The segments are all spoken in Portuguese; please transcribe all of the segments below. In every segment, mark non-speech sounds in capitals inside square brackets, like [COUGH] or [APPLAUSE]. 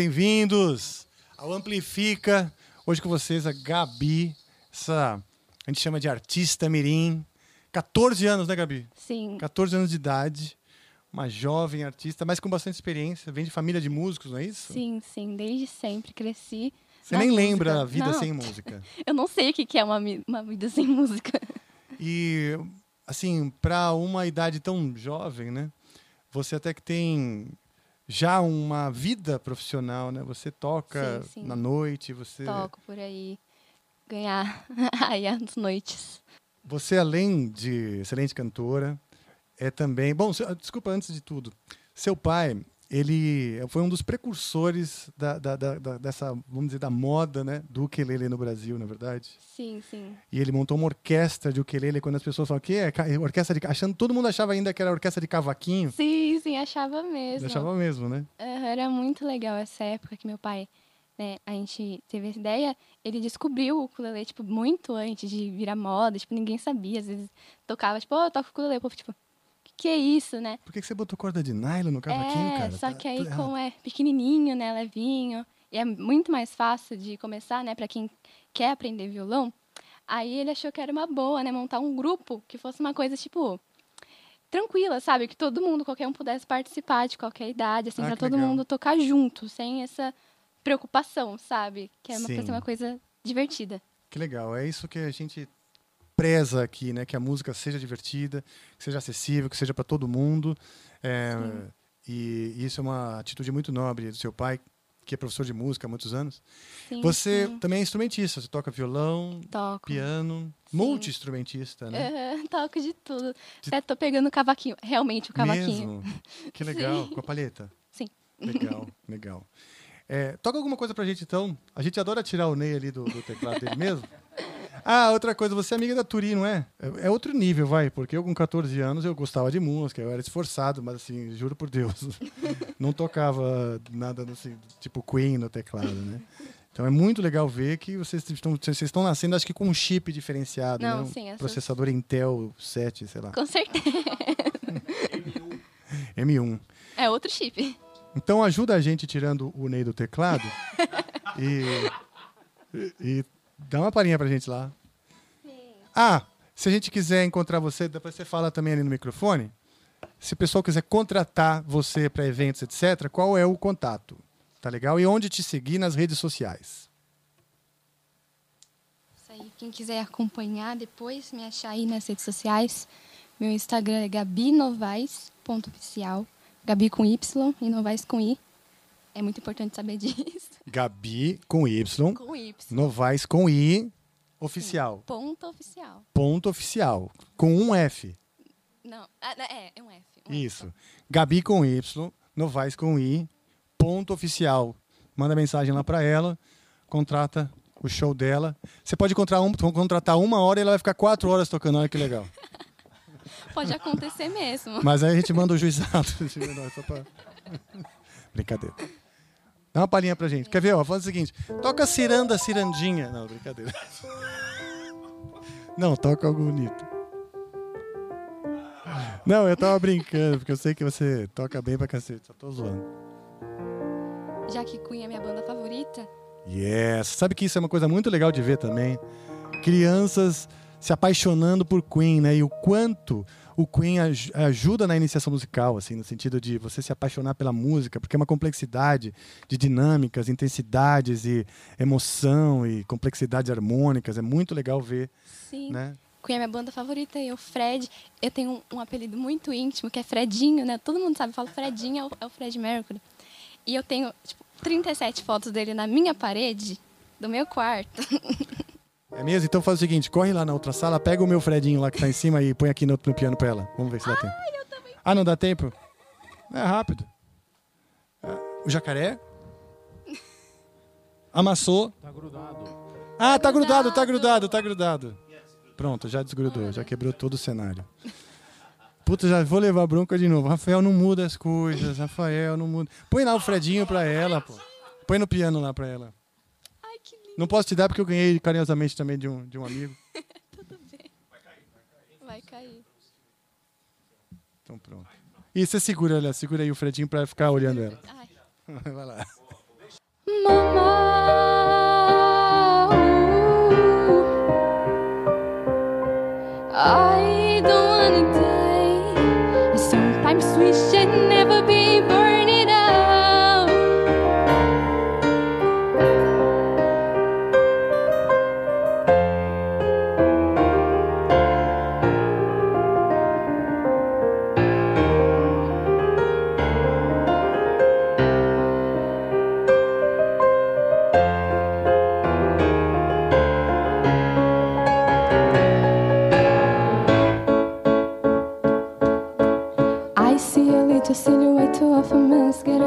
Bem-vindos ao Amplifica. Hoje com vocês a Gabi, essa a gente chama de artista mirim. 14 anos, né, Gabi? Sim. 14 anos de idade, uma jovem artista, mas com bastante experiência, vem de família de músicos, não é isso? Sim, sim, desde sempre cresci. Você nem música. lembra a vida Não, sem [LAUGHS] música. Eu não sei o que é uma, uma vida sem música. E, assim, para uma idade tão jovem, né? Você até que tem já uma vida profissional, né? Você toca Sim, sim. na noite, você... Toco por aí, ganhar [LAUGHS] aí as noites. Você, além de excelente cantora, é também. Bom, desculpa, antes de tudo. Seu pai, ele foi um dos precursores da, da- da- dessa, vamos dizer, da moda né, do ukulele no Brasil, na verdade. Sim, sim. E ele montou uma orquestra de ukulele quando as pessoas falam que é é orquestra de. Achando, todo mundo achava ainda que era orquestra de cavaquinho. Sim, sim, achava mesmo. Achava mesmo, né? Aham, Era muito legal essa época que meu pai, né, a gente teve essa ideia, ele descobriu o ukulele, tipo, muito antes de virar moda, tipo, ninguém sabia, às vezes tocava, tipo, oh, eu toco ukulele, o povo, tipo, que é isso, né? Por que, que você botou corda de nylon no cavaquinho, é, cara? só Tá que aí como é pequenininho, né, levinho, e é muito mais fácil de começar, né, para quem quer aprender violão, aí ele achou que era uma boa, né, montar um grupo que fosse uma coisa, tipo, tranquila, sabe? Que todo mundo, qualquer um pudesse participar de qualquer idade, assim, Ah, para todo legal. mundo tocar junto, sem essa preocupação, sabe? Que é uma, uma coisa divertida. Que legal, é isso que a gente preza aqui, né? Que a música seja divertida, que seja acessível, que seja para todo mundo. É, e isso é uma atitude muito nobre do seu pai, que é professor de música há muitos anos. Sim, você sim. também é instrumentista, você toca violão, toco. piano, Sim. multi-instrumentista, né? Aham, [LAUGHS] toco de tudo. Até tô pegando o cavaquinho, realmente o cavaquinho. Mesmo? Que legal, [LAUGHS] com a palheta. Sim. Legal, [LAUGHS] legal. É, toca alguma coisa pra gente então. A gente adora tirar o Ney ali do, do teclado dele mesmo. Ah, outra coisa, você é amiga da Turi, não é? é? é outro nível, vai, porque eu com 14 anos eu gostava de música, eu era esforçado, mas assim, juro por Deus, [LAUGHS] não tocava nada assim, tipo Queen no teclado, né? Então é muito legal ver que vocês estão, vocês estão nascendo, acho que com um chip diferenciado, Não, né? Um sim, essa- processador Intel 7, sei lá, Com certeza. [LAUGHS] M1. É outro chip. Então ajuda a gente tirando o Ney do teclado [LAUGHS] e, e dá uma palhinha pra gente lá. Ah, se a gente quiser encontrar você, depois você fala também ali no microfone. Se o pessoal quiser contratar você para eventos, etc., qual é o contato? Tá legal? E onde te seguir nas redes sociais? Isso aí, quem quiser acompanhar depois, me achar aí nas redes sociais. Meu Instagram é gabinovais.oficial. Gabi com Y e Novaes com I. É muito importante saber [LAUGHS] disso. Gabi com Y, Com Y. Novaes com I, oficial. Ponto oficial. Ponto oficial. Com um F. Não, é, é um F. um F Isso. Gabi com Y, Novaes com I, ponto oficial. Manda mensagem lá pra ela, contrata o show dela. Você pode contratar, um, contratar uma hora e ela vai ficar quatro horas tocando. Olha que legal. [LAUGHS] Pode acontecer mesmo. Mas aí a gente manda o juizado. [LAUGHS] Pra- Brincadeira. Dá uma palhinha pra gente. Quer ver? Ó, faz o seguinte: toca ciranda, cirandinha. Não, brincadeira. Não, toca algo bonito. Não, eu tava brincando, porque eu sei que você toca bem pra cacete. Só tô zoando. Já que Queen é minha banda favorita, Yes. Sabe que isso é uma coisa muito legal de ver também? Crianças se apaixonando por Queen, né? E o quanto o Queen aj- ajuda na iniciação musical, assim, no sentido de você se apaixonar pela música, porque é uma complexidade de dinâmicas, intensidades e emoção e complexidades harmônicas. É muito legal ver, sim. né? Queen é minha banda favorita e o Fred, eu tenho um, um apelido muito íntimo, que é Fredinho, né? Todo mundo sabe, eu falo Fredinho, é o, é o Fred Mercury. E eu tenho, tipo, 37 fotos dele na minha parede do meu quarto. [LAUGHS] É mesmo? Então faz o seguinte, corre lá na outra sala, pega o meu Fredinho lá que tá em cima e põe aqui no, no piano pra ela. Vamos ver se dá tempo. Ah, não dá tempo? É rápido. Ah, O jacaré? [LAUGHS] Amassou. Tá grudado. Ah, tá grudado, tá grudado, tá grudado. Pronto, já desgrudou, já quebrou todo o cenário. Puta, já vou levar bronca de novo. Rafael não muda as coisas, Rafael não muda. Põe lá o Fredinho pra ela, pô. Põe no piano lá pra ela. Não posso te dar porque eu ganhei carinhosamente também de um, de um amigo. [LAUGHS] Tudo bem. Vai cair. Então pronto. E você segura ela, segura aí o Fredinho pra ficar olhando ela. Ai, [LAUGHS] Vai lá. mama. I don't wanna die. Sometimes wish I'd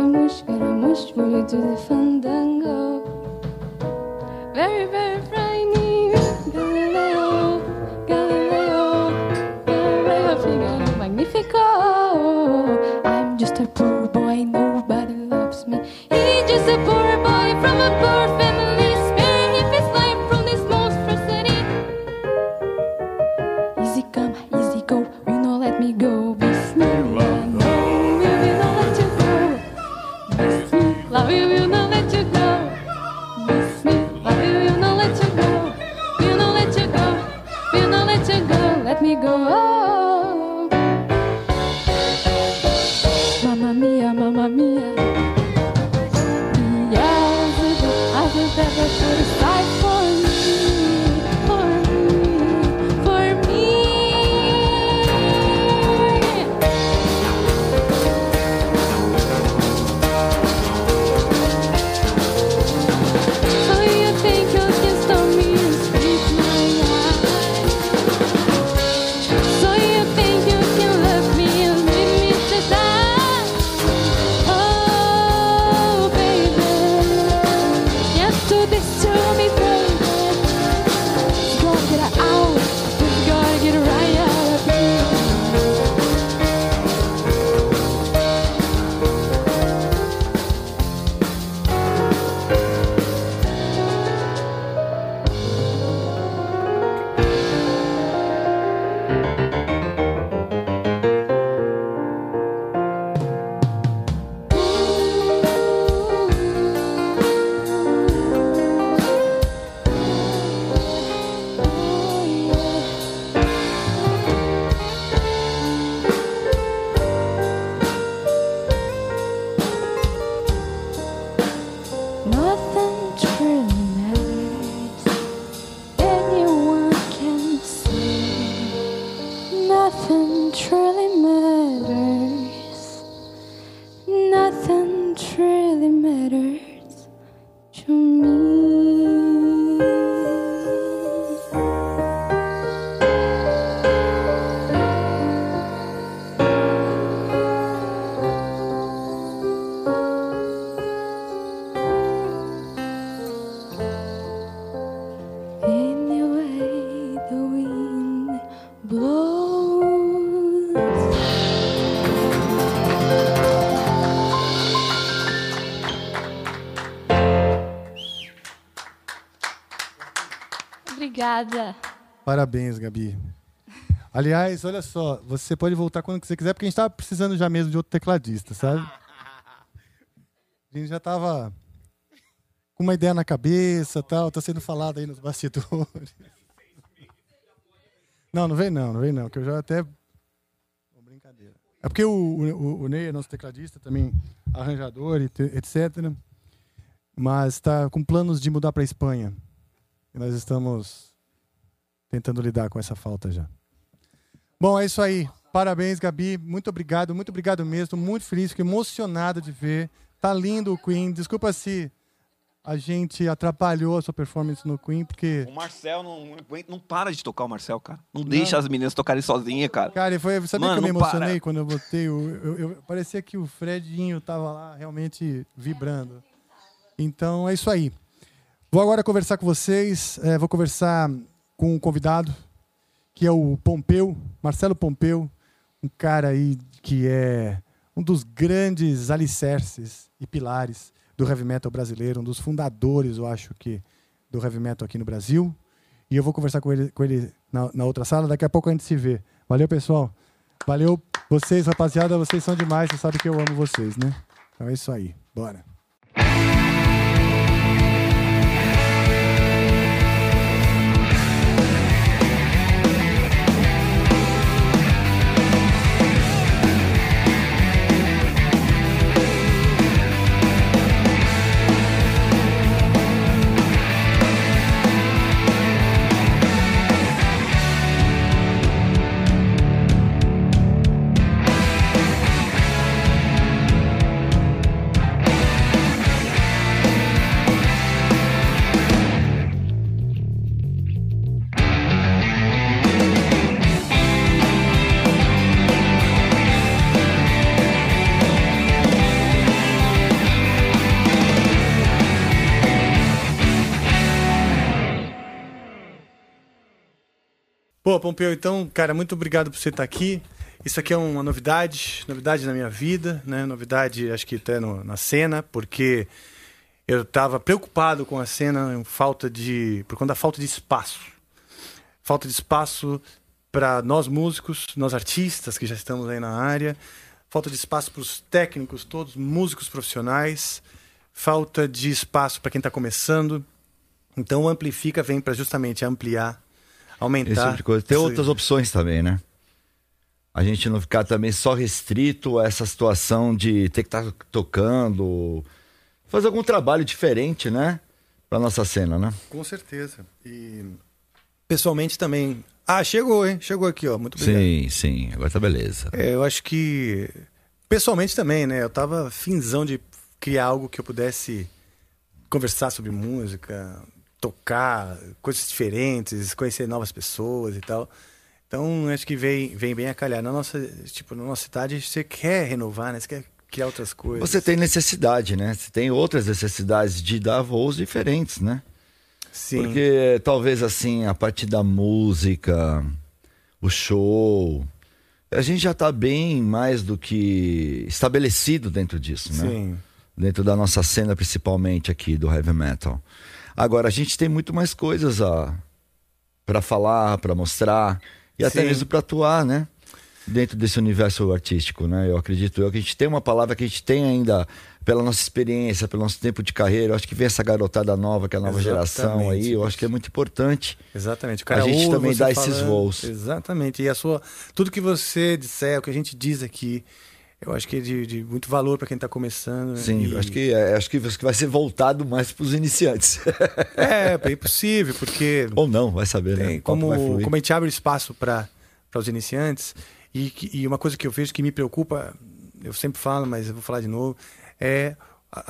Scaramouche, Scaramouche, will you do the fandango? Very, very frightening Obrigada. Parabéns, Gabi. Aliás, olha só, você pode voltar quando você quiser, porque a gente estava precisando já mesmo de outro tecladista, sabe? [LAUGHS] A gente já estava com uma ideia na cabeça, tal, tá sendo falado aí nos bastidores. Não, não vem não, não vem não, que eu já até brincadeira. É porque o, o, o Ney é nosso tecladista também, arranjador, e etc. Mas está com planos de mudar para a Espanha. E nós estamos tentando lidar com essa falta já. Bom, é isso aí. Parabéns, Gabi. Muito obrigado, muito obrigado mesmo. Muito feliz, fiquei emocionado de ver. Tá lindo o Queen. Desculpa se a gente atrapalhou a sua performance no Queen, porque. O Marcel não, não não para de tocar o Marcel, cara. Não, deixa as meninas tocarem sozinha, cara. Cara, foi, sabia Mano, que eu me não para. emocionei quando eu botei o. Eu, eu- parecia que o Fredinho tava lá realmente vibrando. Então é isso aí. Vou agora conversar com vocês. é, vou conversar com um convidado, que é o Pompeu, Marcelo Pompeu, um cara aí que é um dos grandes alicerces e pilares do heavy metal brasileiro, um dos fundadores, eu acho que, do heavy metal aqui no Brasil. E eu vou conversar com ele, com ele na, na outra sala. Daqui a pouco a gente se vê. Valeu, pessoal. Valeu vocês, rapaziada. Vocês são demais. Você sabe que eu amo vocês, né? Então é isso aí. Bora. Pompeu, então, cara, muito obrigado por você estar aqui. Isso aqui é uma novidade, novidade na minha vida, né? Novidade, acho que até no, na cena, porque eu estava preocupado com a cena, falta de, por conta da falta de espaço. Falta de espaço para nós músicos, nós artistas que já estamos aí na área, falta de espaço para os técnicos todos, músicos profissionais, falta de espaço para quem está começando. Então o Amplifica vem para justamente ampliar, aumentar. Esse tipo de coisa. Tem outras opções também, né? A gente não ficar também só restrito a essa situação de ter que estar tocando, fazer algum trabalho diferente, né? Pra nossa cena, né? Com certeza. E pessoalmente também. Ah, chegou, hein? Chegou aqui, ó. Muito obrigado. Sim, sim. Agora tá beleza. É, eu acho que pessoalmente também, né? Eu tava finzão de criar algo que eu pudesse conversar sobre música, tocar coisas diferentes, conhecer novas pessoas e tal. Então, acho que vem, vem bem a calhar. Na nossa, tipo, na nossa cidade, você quer renovar, né? Você quer criar outras coisas. Você tem necessidade, né? Você tem outras necessidades de dar voos diferentes, né? Sim. Porque talvez assim, a partir da música, o show, a gente já tá bem mais do que estabelecido dentro disso, né? Sim. Dentro da nossa cena, principalmente aqui do heavy metal. Agora, a gente tem muito mais coisas a para falar, para mostrar e até Sim. mesmo para atuar, né? Dentro desse universo artístico, né? Eu acredito eu que a gente tem uma palavra que a gente tem ainda pela nossa experiência, pelo nosso tempo de carreira. Eu acho que vem essa garotada nova, que é a nova geração aí. Eu acho que é muito importante. Exatamente. O A gente também dá esses voos. Exatamente. E a sua, tudo que você disser, o que a gente diz aqui, eu acho que é de, de muito valor para quem está começando. né? Sim, E- eu acho que é, acho que vai ser voltado mais para os iniciantes. [LAUGHS] É, bem possível, porque Ou não, vai saber, né? tem, papo como, como a gente abre espaço para os iniciantes, e, e uma coisa que eu vejo que me preocupa, eu sempre falo, mas eu vou falar de novo, é a-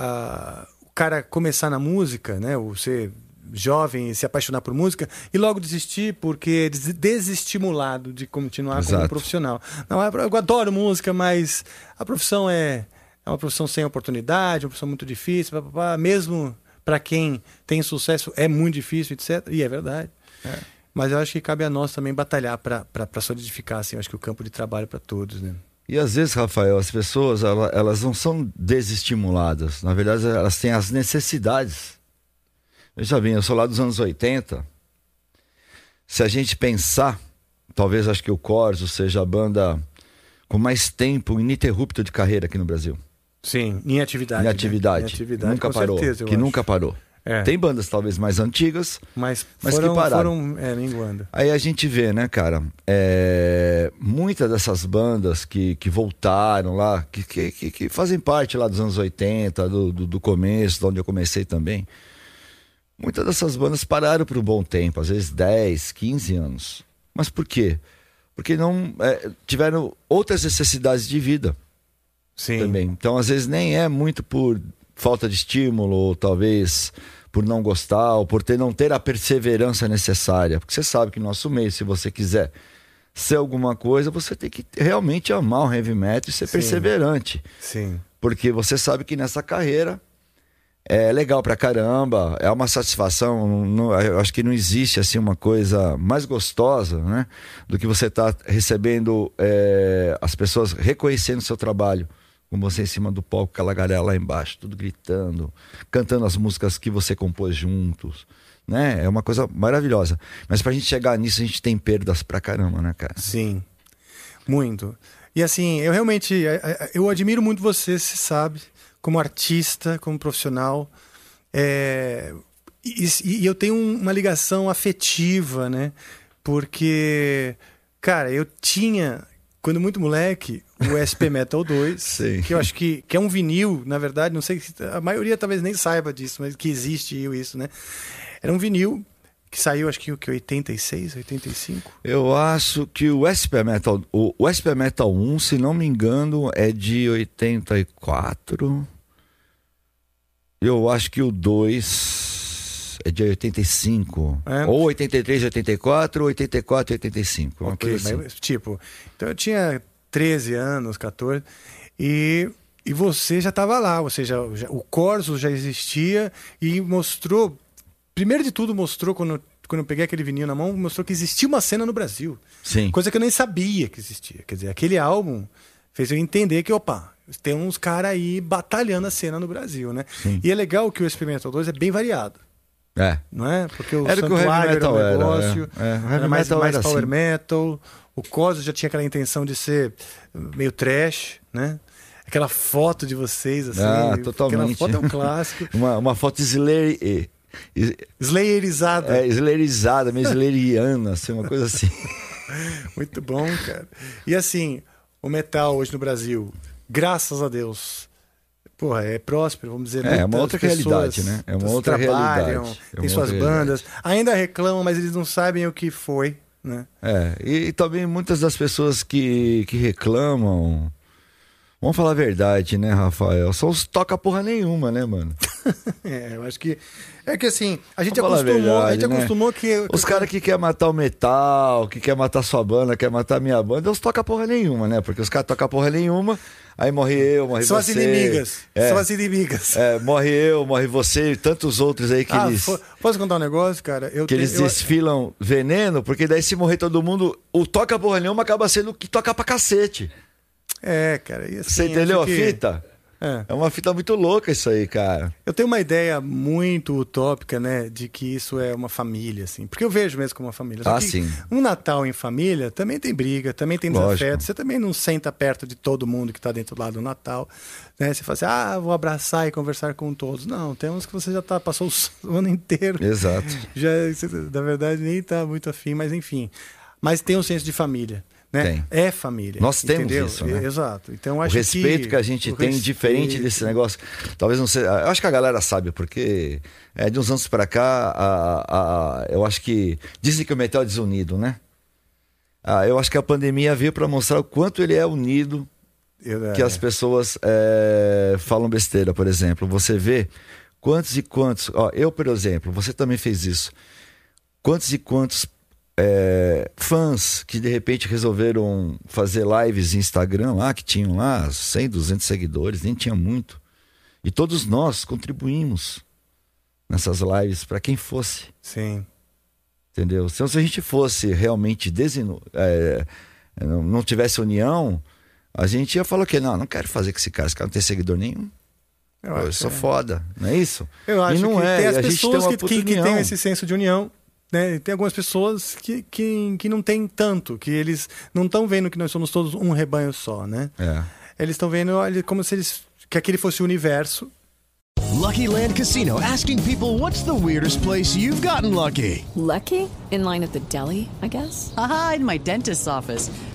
a- o cara começar na música, né? O ser jovem se apaixonar por música e logo desistir porque des- desestimulado de continuar como Exato. profissional. Não, é- eu adoro música, mas a profissão é, é uma profissão sem oportunidade, uma profissão muito difícil, pá, pá, pá. mesmo para quem tem sucesso é muito difícil, etc. E é verdade. Mas eu acho que cabe a nós também batalhar para solidificar assim, eu acho que o campo de trabalho para todos, né? E às vezes, Rafael, as pessoas ela- elas não são desestimuladas. Na verdade, elas têm as necessidades. Veja bem, eu sou lá dos anos 80. Se a gente pensar, talvez acho que o Corso seja a banda com mais tempo ininterrupto de carreira aqui no Brasil. Sim, em atividade. em né? atividade. Em atividade, nunca com parou. certeza, eu que acho. nunca parou. É. Tem bandas talvez mais antigas, Mas, Mas que foram, pararam. foram é. Aí a gente vê, né, cara? É, muitas dessas bandas que, que voltaram lá, que, que, que- que fazem parte lá dos anos 80, do, do, do começo, de onde eu comecei também. Muitas dessas bandas pararam por um bom tempo, às vezes 10, 15 anos. Mas por quê? Porque não é, tiveram outras necessidades de vida Sim. também. Então, às vezes, nem é muito por falta de estímulo, ou talvez por não gostar, ou por ter, não ter a perseverança necessária. Porque você sabe que no nosso meio, se você quiser ser alguma coisa, você tem que realmente amar o heavy metal e ser Sim. perseverante. Sim. Porque você sabe que nessa carreira é legal pra caramba, é uma satisfação. não- eu acho que não existe assim uma coisa mais gostosa, né? Do que você tá recebendo é, as pessoas reconhecendo o seu trabalho. Com você em cima do palco, aquela galera lá embaixo, tudo gritando, cantando as músicas que você compôs juntos. Né? É uma coisa maravilhosa. Mas pra gente chegar nisso, a gente tem perdas pra caramba, né, cara? Sim. Muito. E assim, eu realmente é, é, eu admiro muito você, se sabe, como artista, como profissional. É, e, e eu tenho um- uma ligação afetiva, né? Porque, cara, eu tinha, quando muito moleque, o [LAUGHS] SP Metal 2, Sim. que eu acho que, que é um vinil, na verdade, não sei se a maioria talvez nem saiba disso, mas que existe isso, né? Era um vinil que saiu, acho que o que 86, 85. Eu acho que o SP Metal, o, o SP Metal 1, se não me engano, é de 84. Eu acho que o 2 é de 85. É. Ou 83, 84, ou 84, 85. Uma Ok, coisa assim. mas, tipo, então eu tinha 13 anos, 14, e, e você já estava lá, ou seja, já- o Corso já existia e mostrou, primeiro de tudo, mostrou quando quando eu peguei aquele vinil na mão, mostrou que existia uma cena no Brasil. Sim. Coisa que eu nem sabia que existia. Quer dizer, aquele álbum fez eu entender que, opa, tem uns caras aí batalhando a cena no Brasil, né? Sim. E é legal que o Experimental 2 é bem variado. É. Não é? Porque o Era o que o heavy Santuário metal era um era, negócio, é. É, o heavy era mais, metal mais era power assim. metal. O Cosmos já tinha aquela intenção de ser meio trash, né? Aquela foto de vocês, assim. Ah, Aquela totalmente. foto é um clássico. [LAUGHS] Uma, uma foto slayer, Slayerizada. é, slayerizada, meio slayeriana, assim, uma coisa assim. [LAUGHS] Muito bom, cara. E assim, o metal hoje no Brasil, graças a Deus, porra, é próspero, vamos dizer. É, é uma outra realidade, né? É uma outra trabalham, realidade. É Tem uma suas outra bandas, ainda reclamam, mas eles não sabem o que foi, né? É, e, e também muitas das pessoas que, que reclamam. Vamos falar a verdade, né, Rafael? Só os toca porra nenhuma, né, mano? [LAUGHS] É, eu acho que. É que assim, a gente Vamos a acostumou, a verdade, gente né? acostumou que. Os caras que quer matar o metal, que quer matar sua banda, quer matar minha banda, eles tocam porra nenhuma, né? Porque os caras tocam porra nenhuma, aí morre eu, morre São as você. inimigas. É, São as inimigas. é, morre eu, morre você e tantos outros aí que ah, eles. posso contar um negócio, cara? Eu Que eles eu- desfilam veneno, porque daí se morrer todo mundo, o toca porra nenhuma acaba sendo o que toca pra cacete. É, cara. E assim, Você entendeu a que- fita? É. É uma fita muito louca isso aí, cara. Eu tenho uma ideia muito utópica, né, de que isso é uma família, assim. Porque eu vejo mesmo como uma família. Só Ah, sim. Um Natal em família também tem briga, também tem desafeto. Você também não senta perto de todo mundo que está dentro lá do Natal. Né? Você fala assim, ah, vou abraçar e conversar com todos. Não, tem uns que você já tá, passou o [LAUGHS] ano inteiro. Exato. Já, na verdade, nem tá muito afim, mas enfim. Mas tem um senso de família. Né? Tem. É família. Nós temos entendeu? isso, né? Exato. Então, eu O acho respeito que, a gente tem, respeito- diferente desse negócio. Talvez não seja. Eu acho que a galera sabe, porque é, de uns anos pra cá, a, a- eu acho que. Dizem que o metal é desunido, né? Ah, eu acho que a pandemia veio pra mostrar o quanto ele é unido Eu- que é. as pessoas é, falam besteira, por exemplo. Você vê quantos e quantos. Ó, eu, por exemplo, você também fez isso. Quantos e quantos é, fãs que de repente resolveram fazer lives em Instagram lá, que tinham lá 100, 200 seguidores, nem tinha muito. E todos nós contribuímos nessas lives para quem fosse. Sim. Entendeu? Então, se a gente fosse realmente desinu... é, não, não tivesse união, a gente ia falar o quê? Não, não quero fazer com esse cara, esse cara não tem seguidor nenhum. Eu Pô, eu sou é. foda, não é isso? Eu acho e não que é, tem as pessoas que, que, que têm esse senso de união, né? Tem algumas pessoas que, que, que não têm tanto, que eles não estão vendo que nós somos todos um rebanho só, né? É. Eles estão vendo olha, como se eles que aquele fosse o universo. Lucky Land Casino asking people what's the weirdest place you've gotten lucky? Lucky? In line at the deli, I guess? Aha, in my dentist's office.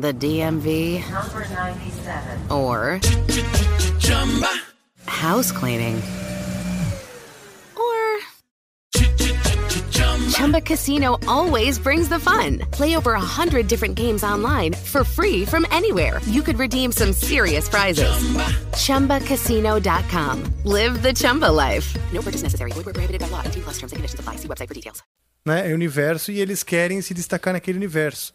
the DMV Number 97. or house cleaning or Chumba Casino always brings the fun. Play over a hundred different games online for free from anywhere. You could redeem some serious prizes. ChumbaCasino.com. Live the Chumba life. No purchase necessary. Void where prohibited by law. 18 plus terms and conditions apply. See website for details. né, é universo e eles querem se destacar naquele universo.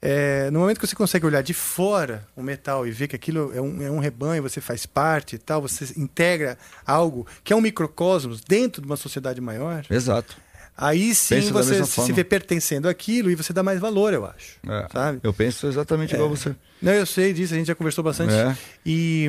É, no momento que você consegue olhar de fora o metal e ver que aquilo é um, é um rebanho, você faz parte e tal, você integra algo que é um microcosmos dentro de uma sociedade maior, Exato. aí sim Penso você se forma. vê pertencendo àquilo e você dá mais valor, eu acho. É. Sabe? Eu penso exatamente igual você. Não, eu sei disso, a gente já conversou bastante. É. E,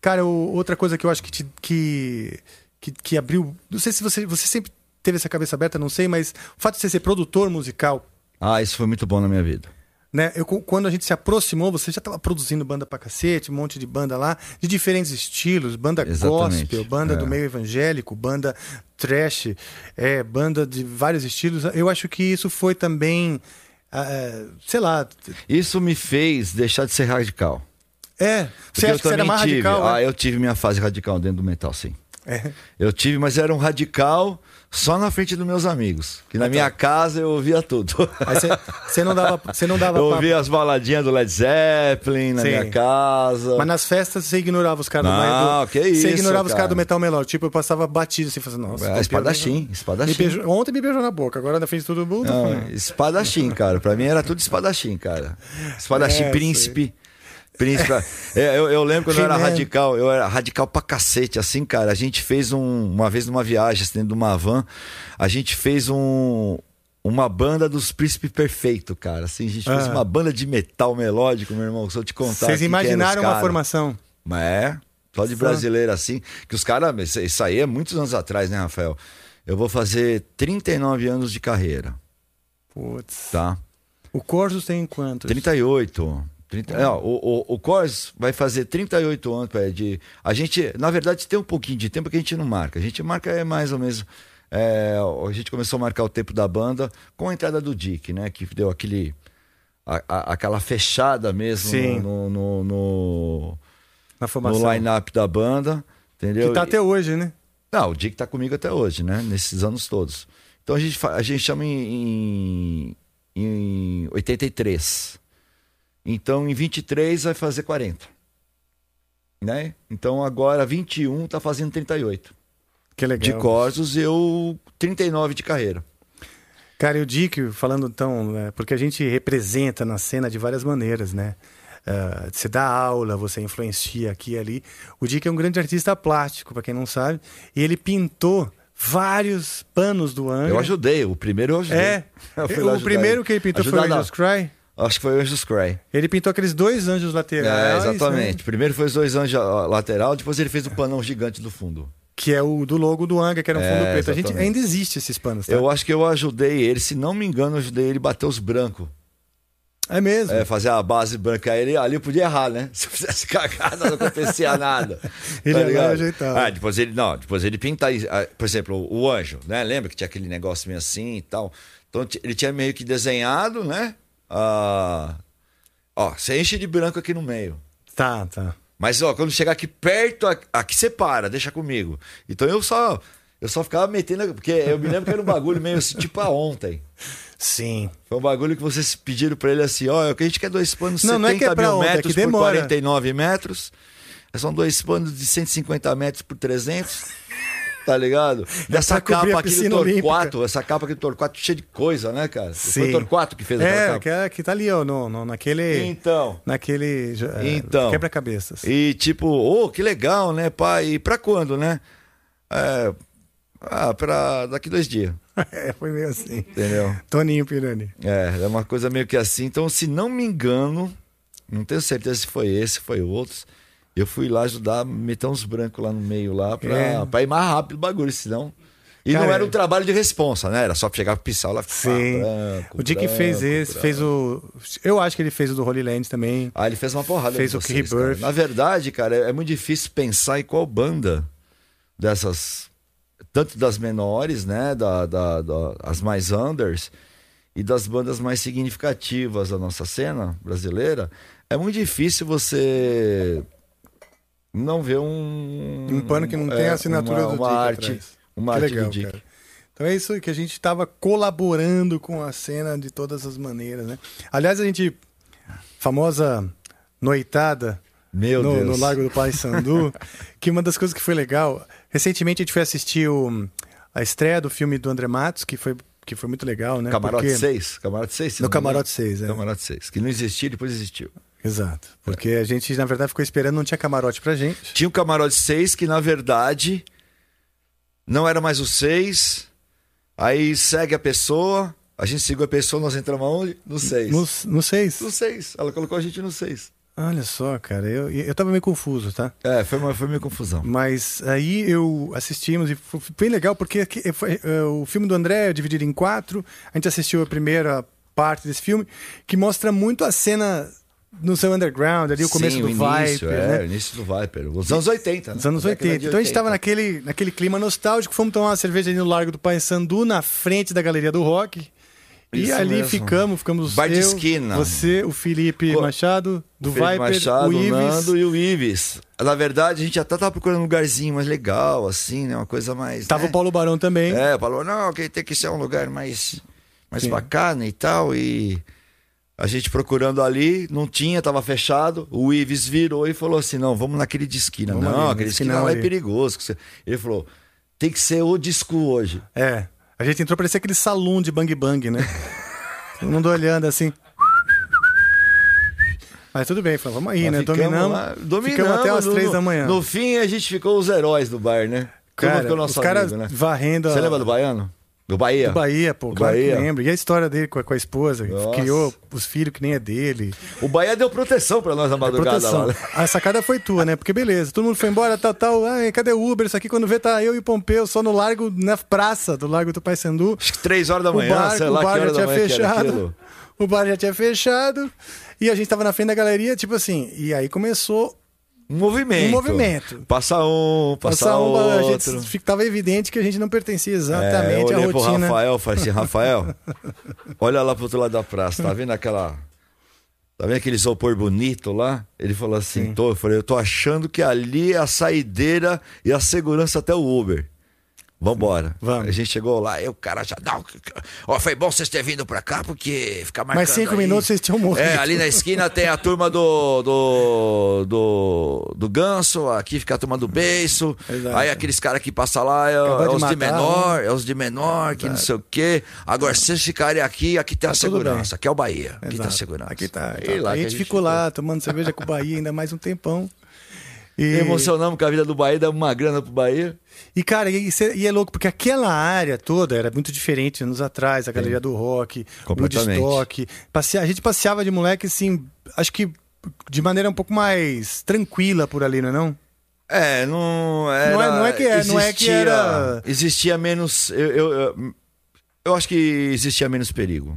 cara, o- outra coisa que eu acho que, te- que, que, que abriu. Não sei se você, você sempre teve essa cabeça aberta, não sei, mas o fato de você ser produtor musical, Ah, isso foi muito bom na minha vida. Né? Eu, quando a gente se aproximou, você já estava produzindo banda pra cacete, um monte de banda lá, de diferentes estilos, banda Exatamente, gospel, banda é. do meio evangélico, banda trash, é, banda de vários estilos. Eu acho que isso foi também, ah, é, sei lá, Isso me fez deixar de ser radical. é. Porque Você eu acha que você era mais tive. radical? Ah, né? eu tive minha fase radical dentro do metal, sim. É. Eu tive, mas era um radical só na frente dos meus amigos. Que na minha casa eu ouvia tudo. Você- você não dava, você não dava eu papo. ouvia as baladinhas do Led Zeppelin na Sim. minha casa. Mas nas festas você ignorava os caras do Não, do, que Você isso, ignorava os cara. caras do metal melódico. Tipo, eu passava batido assim, falando, nossa. É, espadachim, espadachim. Beijou- ontem me beijou na boca, agora na frente de todo mundo. Não, hum. espadachim, cara. Pra mim era tudo espadachim, cara. Espadachim, É, príncipe. Príncipe. É, eu, eu lembro quando eu era radical, eu era radical pra cacete, assim, cara. A gente fez um, uma vez numa viagem, assim, dentro de uma van, a gente fez um, uma banda dos Príncipe Perfeito, cara. Assim, a gente fez Ah. uma banda de metal melódico, meu irmão. Se eu te contar. Vocês imaginaram uma formação. Mas é, só de brasileiro assim. Que os caras. Isso aí é muitos anos atrás, né, Rafael? Eu vou fazer 39 anos de carreira, Putz. tá? O Corsos tem quantos? 38. 30, é, o, o, o Cors vai fazer 38 anos. pé, de, a gente, na verdade, tem um pouquinho de tempo que a gente não marca. A gente marca é mais ou menos. é, a gente começou a marcar o tempo da banda com a entrada do Dick, né? Que deu aquele. a- a- aquela fechada mesmo Sim. no, no, no, Na no line-up da banda. Entendeu? que tá até hoje, né? Não, o Dick tá comigo até hoje, né? Nesses anos todos. Então a gente, a gente chama em, em, em 83. Então em 23 vai fazer 40. Né? Então agora 21 tá fazendo 38. Que legal. De Corsos eu 39 de carreira. Cara, e o Dick, falando então, né, porque a gente representa na cena de várias maneiras, né? Ah, você dá aula, você influencia aqui e ali. O Dick é um grande artista plástico, para quem não sabe, e ele pintou vários panos do Angra. Eu ajudei, o primeiro eu ajudei. É. [LAUGHS] Eu o primeiro ele. que ele pintou Ajudar foi o. Angel's Cry. Acho que foi o Angel's Cry. Ele pintou aqueles dois anjos É, laterais. exatamente. né? Primeiro foi os dois anjos lateral, depois ele fez o panão gigante do fundo. Que é o do logo do Angra, que era um É, fundo preto. A gente ainda existe esses panos, tá? Eu acho que eu ajudei ele, se não me engano, eu ajudei ele a bater os brancos. É mesmo. É, fazer a base branca. Aí ele, ali eu podia errar, né? [LAUGHS] Se eu fizesse cagada, não acontecia [LAUGHS] nada. Ele tá ia ajeitava. Ah, depois ele, não, depois ele pinta, ah, por exemplo, o, anjo, né? Lembra que tinha aquele negócio meio assim e tal? Então ele tinha meio que desenhado, né? Ah, ó, você enche de branco aqui no meio. Tá, tá. Mas, ó, quando chegar aqui perto, aqui você para, deixa comigo. Então eu só, eu só ficava metendo, porque eu me lembro que era um bagulho meio assim, tipo a ontem. Sim. Foi um bagulho que vocês pediram pra ele assim, ó, o que a gente quer dois panos de Não, 70 não é que é mil ontem, é metros que por demora. 49 metros. São dois panos de 150 metros por 300. Tá ligado? Dessa capa aqui do Torquato, essa capa aqui do Torquato cheia de coisa, né, cara? Foi o Torquato que fez aquela É, capa. que, é, que tá ali, ó, no, no- naquele. Então. Naquele. é, Então. Quebra-cabeças. E tipo, ô, que legal, né, pai? E pra quando, né? É. Ah, pra daqui dois dias. [LAUGHS] é, foi meio assim. Entendeu? Toninho Pirani. É, é uma coisa meio que assim. Então, se não me engano, não tenho certeza se foi esse, se foi outros. Eu fui lá ajudar, meter uns brancos lá no meio lá pra, É. pra ir mais rápido o bagulho, senão. E Cara, não era um trabalho de responsa, né? Era só chegar pro pincel lá Sim. branco. o Dick fez esse, branco. fez o. Eu acho que ele fez o do Holy Land também. Ah, ele fez uma porrada Fez o vocês, Rebirth. cara. Na verdade, cara, é é muito difícil pensar em qual banda dessas, tanto das menores, né, da, da, da- as mais unders e das bandas mais significativas da nossa cena brasileira. É muito difícil você não ver um Um pano que não tem é, a assinatura uma, do uma Dick arte, atrás. uma Que arte legal, do Dick. cara. Então é isso que a gente estava colaborando com a cena de todas as maneiras, né? Aliás, a gente famosa noitada Meu no, Deus. no Largo do Pai Sandu, [LAUGHS] que uma das coisas que foi legal, recentemente a gente foi assistir o- a estreia do filme do André Matos, que foi que foi muito legal, né? Camarote Porque- 6, Camarote 6. se No. Camarote 6, é. Camarote 6, que não existia, depois existiu. Exato. Porque a gente, na verdade, ficou esperando, não tinha camarote pra gente. Tinha o camarote 6, que na verdade não era mais o 6. Aí segue a pessoa, a gente seguiu a pessoa, nós entramos aonde? No 6. No, no 6. No 6. Ela colocou a gente no 6. Olha só, cara, eu, eu tava meio confuso, tá? É, foi, uma, foi meio confusão. Mas aí eu assistimos e foi bem legal porque aqui- foi, eh, o filme do André é dividido em quatro. A gente assistiu a primeira parte desse filme que mostra muito a cena no seu underground, ali o começo Sim, do o início, Viper, é, né? o início do Viper. Os anos 80, né? Nos anos Década 80. de Então a gente estava 80. naquele, naquele clima nostálgico, fomos tomar uma cerveja ali no Largo do Pai Sandu, na frente da Galeria do Rock. E Isso ali mesmo. ficamos, ficamos Bar de eu, esquina. você, o Felipe Pô, Machado, do Felipe Viper, Machado, o Ives. Nando e o Ives. Na verdade, a gente até tava procurando um lugarzinho mais legal, assim, né? Uma coisa mais. Tava né? o Paulo Barão também. É, falou, não, que tem que ser um lugar mais, mais Sim. bacana e tal. E a gente procurando ali, não tinha, tava fechado. O Ives virou e falou assim: não, vamos naquele de esquina. Vamos não, ali, aquele de esquina lá é perigoso. Ele falou: tem que ser o disco hoje. É. A gente entrou, parecia aquele salão de bang bang, né? [LAUGHS] Todo mundo olhando assim. Mas tudo bem, falou, vamos aí, Nós né? Dominamos. lá- dominamos ficamos até as três da manhã. No fim, a gente ficou os heróis do bar, né? Cara, ficou nosso os caras amigo, né? varrendo. Você a- lembra do baiano? Do Bahia? Do Bahia, pô, Do claro Bahia. que lembro. E a história dele com a, com a esposa, Nossa. criou os filhos que nem é dele. O Bahia deu proteção pra nós na madrugada Proteção. lá. né? A sacada foi tua, né? Porque beleza, todo mundo foi embora, tal, tal. Ai, cadê o Uber? Isso aqui quando vê tá eu e o Pompeu só no largo, na praça do Largo do Paissandu. Acho que três horas da O manhã, bar, sei o lá bar que hora já tinha fechado. O bar já tinha fechado. E a gente tava na frente da galeria, tipo assim. E aí começou Um movimento. Um movimento. Passa um, passa, passar um. A outro. gente ficava evidente que a gente não pertencia É, exatamente eu à pro rotina. Rafael falei assim, Rafael, [LAUGHS] olha lá pro outro lado da praça, tá vendo aquela... Tá vendo aquele isopor bonito lá? Ele falou assim, tô, eu falei, eu tô achando que ali é a saideira e a segurança até o Uber. Vambora. Vamos. A gente chegou lá e o cara já. Não, ó, foi bom vocês terem vindo pra cá, porque ficar marcando. Mais cinco aí- minutos vocês tinham morrido. É, ali na esquina tem a turma do. do. do, do ganso, aqui fica a turma do beiço. Exato. Aí aqueles caras que passam lá é, é de os de matar, menor, é os de menor, que não sei o quê. Agora, se vocês ficarem aqui, aqui tem a Tá tudo segurança. Aqui é o Bahia. Aqui tem a Exato. segurança. Aqui tá. E tá. lá a que gente ficou lá tomando cerveja com o Bahia ainda mais um tempão. E, Emocionamos com a vida do Bahia, damos uma grana pro Bahia. e cara, e, e é louco, porque aquela área toda era muito diferente anos atrás, a galeria do rock, o. Woodstock. Passea, a gente passeava de moleque, assim, acho que de maneira um pouco mais tranquila por ali, não é não? É, não era. Não é- não é que é- não é que existia- era- Existia menos. Eu, eu, eu, eu acho que existia menos perigo.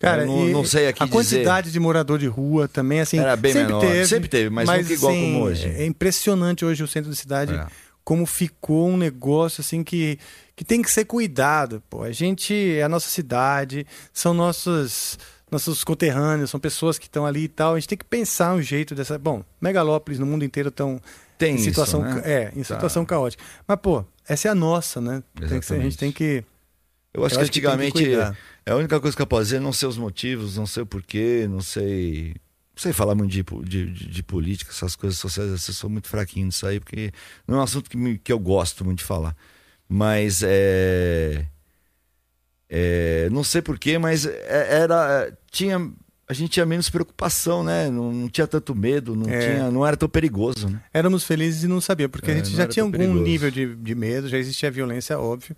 Cara, não- e não sei aqui a dizer. quantidade de morador de rua também, assim, Era bem sempre menor. teve. Sempre teve, mas nunca igual assim, como hoje. É impressionante hoje o centro da cidade, É. como ficou um negócio assim que, que tem que ser cuidado. Pô. A gente, é a nossa cidade, são nossos, nossos conterrâneos, são pessoas que estão ali e tal. A gente tem que pensar um jeito dessa. Bom, megalópolis no mundo inteiro estão Tem em isso, situação, né? ca- é, em Tá. situação caótica. Mas, pô, essa é a nossa, né? Que ser- a gente tem que. Eu acho Eu que acho que que antigamente cuidar. É a única coisa que eu posso dizer, não sei os motivos, não sei o porquê, não sei. Não sei falar muito de, de, de- política, essas coisas sociais, eu sou muito fraquinho nisso aí, porque não é um assunto que, me- que eu gosto muito de falar. Mas é. é, não sei porquê, mas é- era. Tinha. A gente tinha menos preocupação, né? Não, não tinha tanto medo, não, É. tinha, não era tão perigoso, né? Éramos felizes e não sabia, porque a É, gente não já tinha algum perigoso. nível de, de medo, já existia violência, óbvio.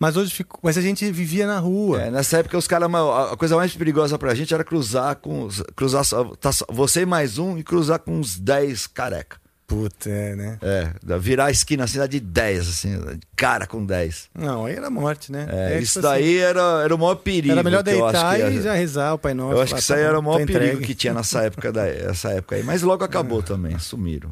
Mas hoje ficou. Mas a gente vivia na rua. É, nessa época, os caras, a coisa mais perigosa pra gente era cruzar com. Cruzar só- tá você e mais um e cruzar com uns 10 careca. Puta, é, né? É, virar a esquina assim, de 10, assim, cara com 10. Não, aí era morte, né? É, É, isso tipo daí assim, era, era o maior perigo. Era melhor que eu acho deitar e era. já rezar o Pai Nosso. Eu acho que isso aí tá era o maior tá perigo entregue. que tinha nessa época, da, essa época aí. Mas logo acabou [LAUGHS] também, sumiram.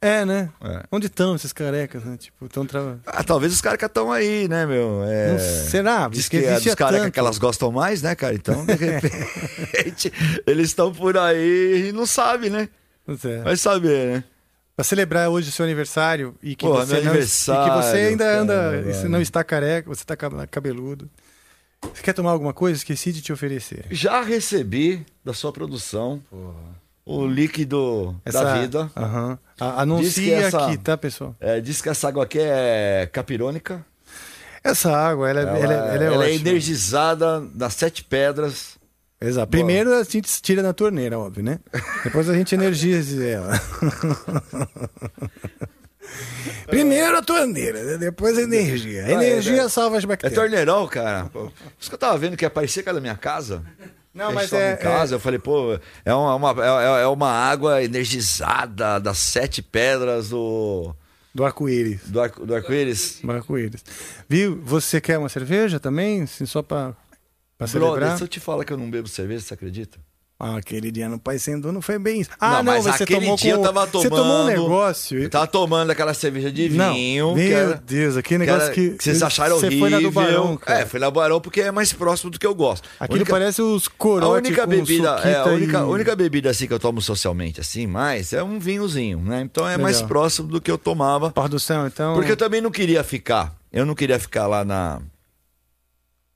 É, né? É. Onde estão esses carecas, né? Tipo, estão tra... Ah, talvez os que estão aí, né, meu? É... Não- será? Diz que é existia dos carecas tanto. que elas gostam mais, né, cara? Então, de [LAUGHS] repente, eles estão por aí e não sabe, né? É. Vai saber, né? Pra celebrar hoje o seu aniversário e que, Porra, você, não, e que você aniversário, ainda anda, cara, você não está careca, você está cab- cabeludo. Você quer tomar alguma coisa? Esqueci de te oferecer. Já recebi da sua produção o líquido da vida. Aham. A- Diz que Anuncia essa- aqui, tá, pessoal? É, diz que essa água aqui é capirônica. Essa água, ela, é- Ela, ela, é- ela é ela é energizada das sete pedras. Exato. Primeiro a gente tira da torneira, óbvio, né? Depois a gente energiza ela. [LAUGHS] Primeiro a torneira, né? depois a energia. A energia é- salva as É bactérias. torneirão, cara. Isso que eu tava vendo que ia parecer com a da minha casa. Não, mas é, em casa, eu falei, pô, é uma, uma- é, é uma água energizada das sete pedras do, do arco-íris. do, arco, do arco-íris. Do arco-íris. Viu? Você quer uma cerveja também? Assim, só pra, pra Brother, celebrar? se eu te falar que eu não bebo cerveja, você acredita? Aquele dia no Pai Sendo não foi bem isso. Ah, não, mas você aquele tomou dia com... eu tava tomando. Você tomou um negócio. Eu tava tomando aquela cerveja de Não, vinho. meu que era- Deus, aquele que negócio era- que- vocês acharam você horrível. foi na do Barão, cara. É, foi na Barão porque é mais próximo do que eu gosto. Aquilo Única- parece os A corotes única bebida, é, a única, e- a única bebida assim que eu tomo socialmente assim, mais é um vinhozinho, né? Então é mais Legal. próximo do que eu tomava. Porra do céu, então... Porque eu também não queria ficar. Eu não queria ficar lá na.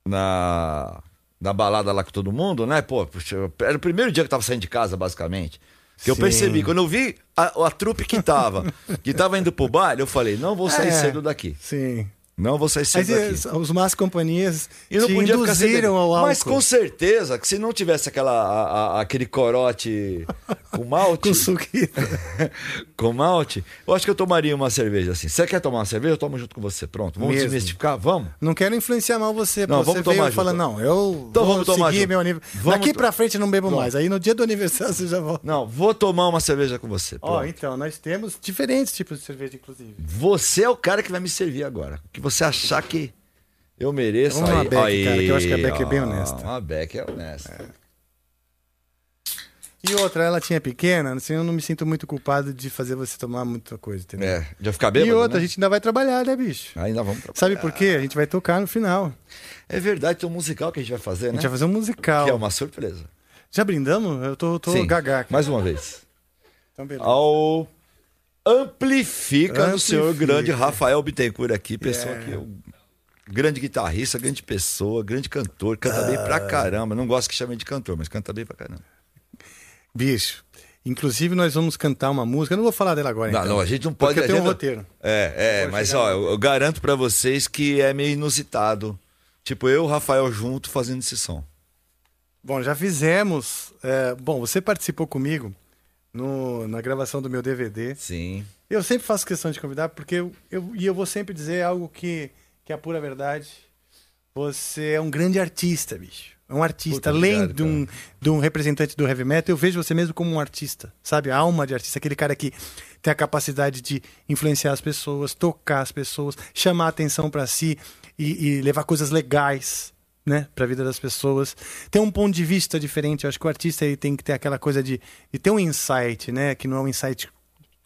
Na. Na balada lá com todo mundo, né? Pô, eu- era o primeiro dia que eu tava saindo de casa, basicamente. Que eu Sim. percebi, quando eu vi a, a trupe que tava, que tava indo pro baile, eu falei, não vou sair É. cedo daqui. Sim. Não vou sair Aí cedo daqui. você- os más companhias E não te podia induziram ao álcool. Mas com certeza que se não tivesse aquela, a- a- aquele corote [LAUGHS] com malte. Com suquita. [LAUGHS] com malte, eu acho que eu tomaria uma cerveja assim. Você quer tomar uma cerveja? Eu tomo junto com você. Pronto, vamos Mesmo. desmistificar? Vamos? Não quero influenciar mal você. Não, você vamos tomar e fala, junto. não, eu Então vou vamos tomar seguir junto. meu nível. Vamos Daqui pra frente eu não bebo Pronto. mais. Aí no dia do aniversário você já volta. Não, vou tomar uma cerveja com você. Ó, Pronto. então, nós temos diferentes tipos de cerveja, inclusive. Você é o cara que vai me servir agora. O que você achar que eu mereço. Vamos aí, Beck, aí, cara, que eu acho que a Beck é bem honesta. Uma Beck é honesta. E outra, ela tinha pequena, assim, eu não me sinto muito culpado de fazer você tomar muita coisa, entendeu? É, já ficar bêbado, E outra, né? a gente ainda vai trabalhar, né, bicho? Ainda vamos trabalhar. Sabe por quê? A gente vai tocar no final. É verdade, tem um musical que a gente vai fazer, A né? gente vai fazer um musical. Que é uma surpresa. Já brindamos? Eu tô, tô Sim, gagá aqui. Mais uma vez. Então, beleza. Ao Amplifica, do senhor Amplifica. grande Rafael Bittencourt aqui, pessoa É. que eu. Grande guitarrista, grande pessoa, grande cantor, canta bem Ah. pra caramba. Não gosto que chamem de cantor, mas canta bem pra caramba. Bicho, inclusive nós vamos cantar uma música. Eu não vou falar dela agora, Não, então. não, a gente não pode. Porque eu tenho um roteiro. É, é, mas ó, eu, eu garanto pra vocês que é meio inusitado. Tipo, eu e o Rafael junto fazendo esse som. Bom, já fizemos. é, bom, você participou comigo no- na gravação do meu DVD. Sim. Eu sempre faço questão de convidar, porque eu, eu- e eu vou sempre dizer algo que, que é a pura verdade. Você é um grande artista, bicho. É um artista. Puta, Além obrigado, de, um, de um representante do heavy metal, eu vejo você mesmo como um artista. Sabe? A alma de artista. Aquele cara que tem a capacidade de influenciar as pessoas, tocar as pessoas, chamar a atenção pra si e, e levar coisas legais. Né, para a vida das pessoas. Tem um ponto de vista diferente. Eu acho que o artista ele tem que ter aquela coisa de, de ter um insight, né? Que não é um insight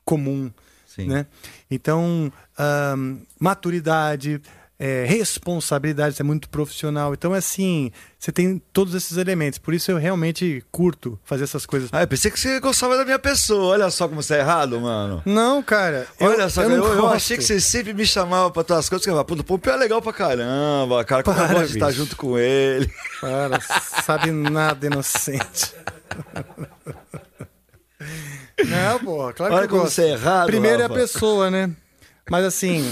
comum. Sim. Né? Então, ahn, maturidade, é, responsabilidade, você é muito profissional. Então, assim, você tem todos esses elementos. Por isso eu realmente curto fazer essas coisas. Ah, eu pensei que você gostava da minha pessoa. Olha só como você é errado, mano. Não, cara. eu- Olha só, eu, eu, não eu achei que você sempre me chamava pra tuas coisas. Que eu falava, Puta, o Pompeu é legal pra caramba, cara. Como eu Para, gosto de estar junto com ele. Para, sabe nada, inocente. [LAUGHS] Não, porra, claro Olha que eu gosto. você é errado, Primeiro é a pessoa, né? Mas assim,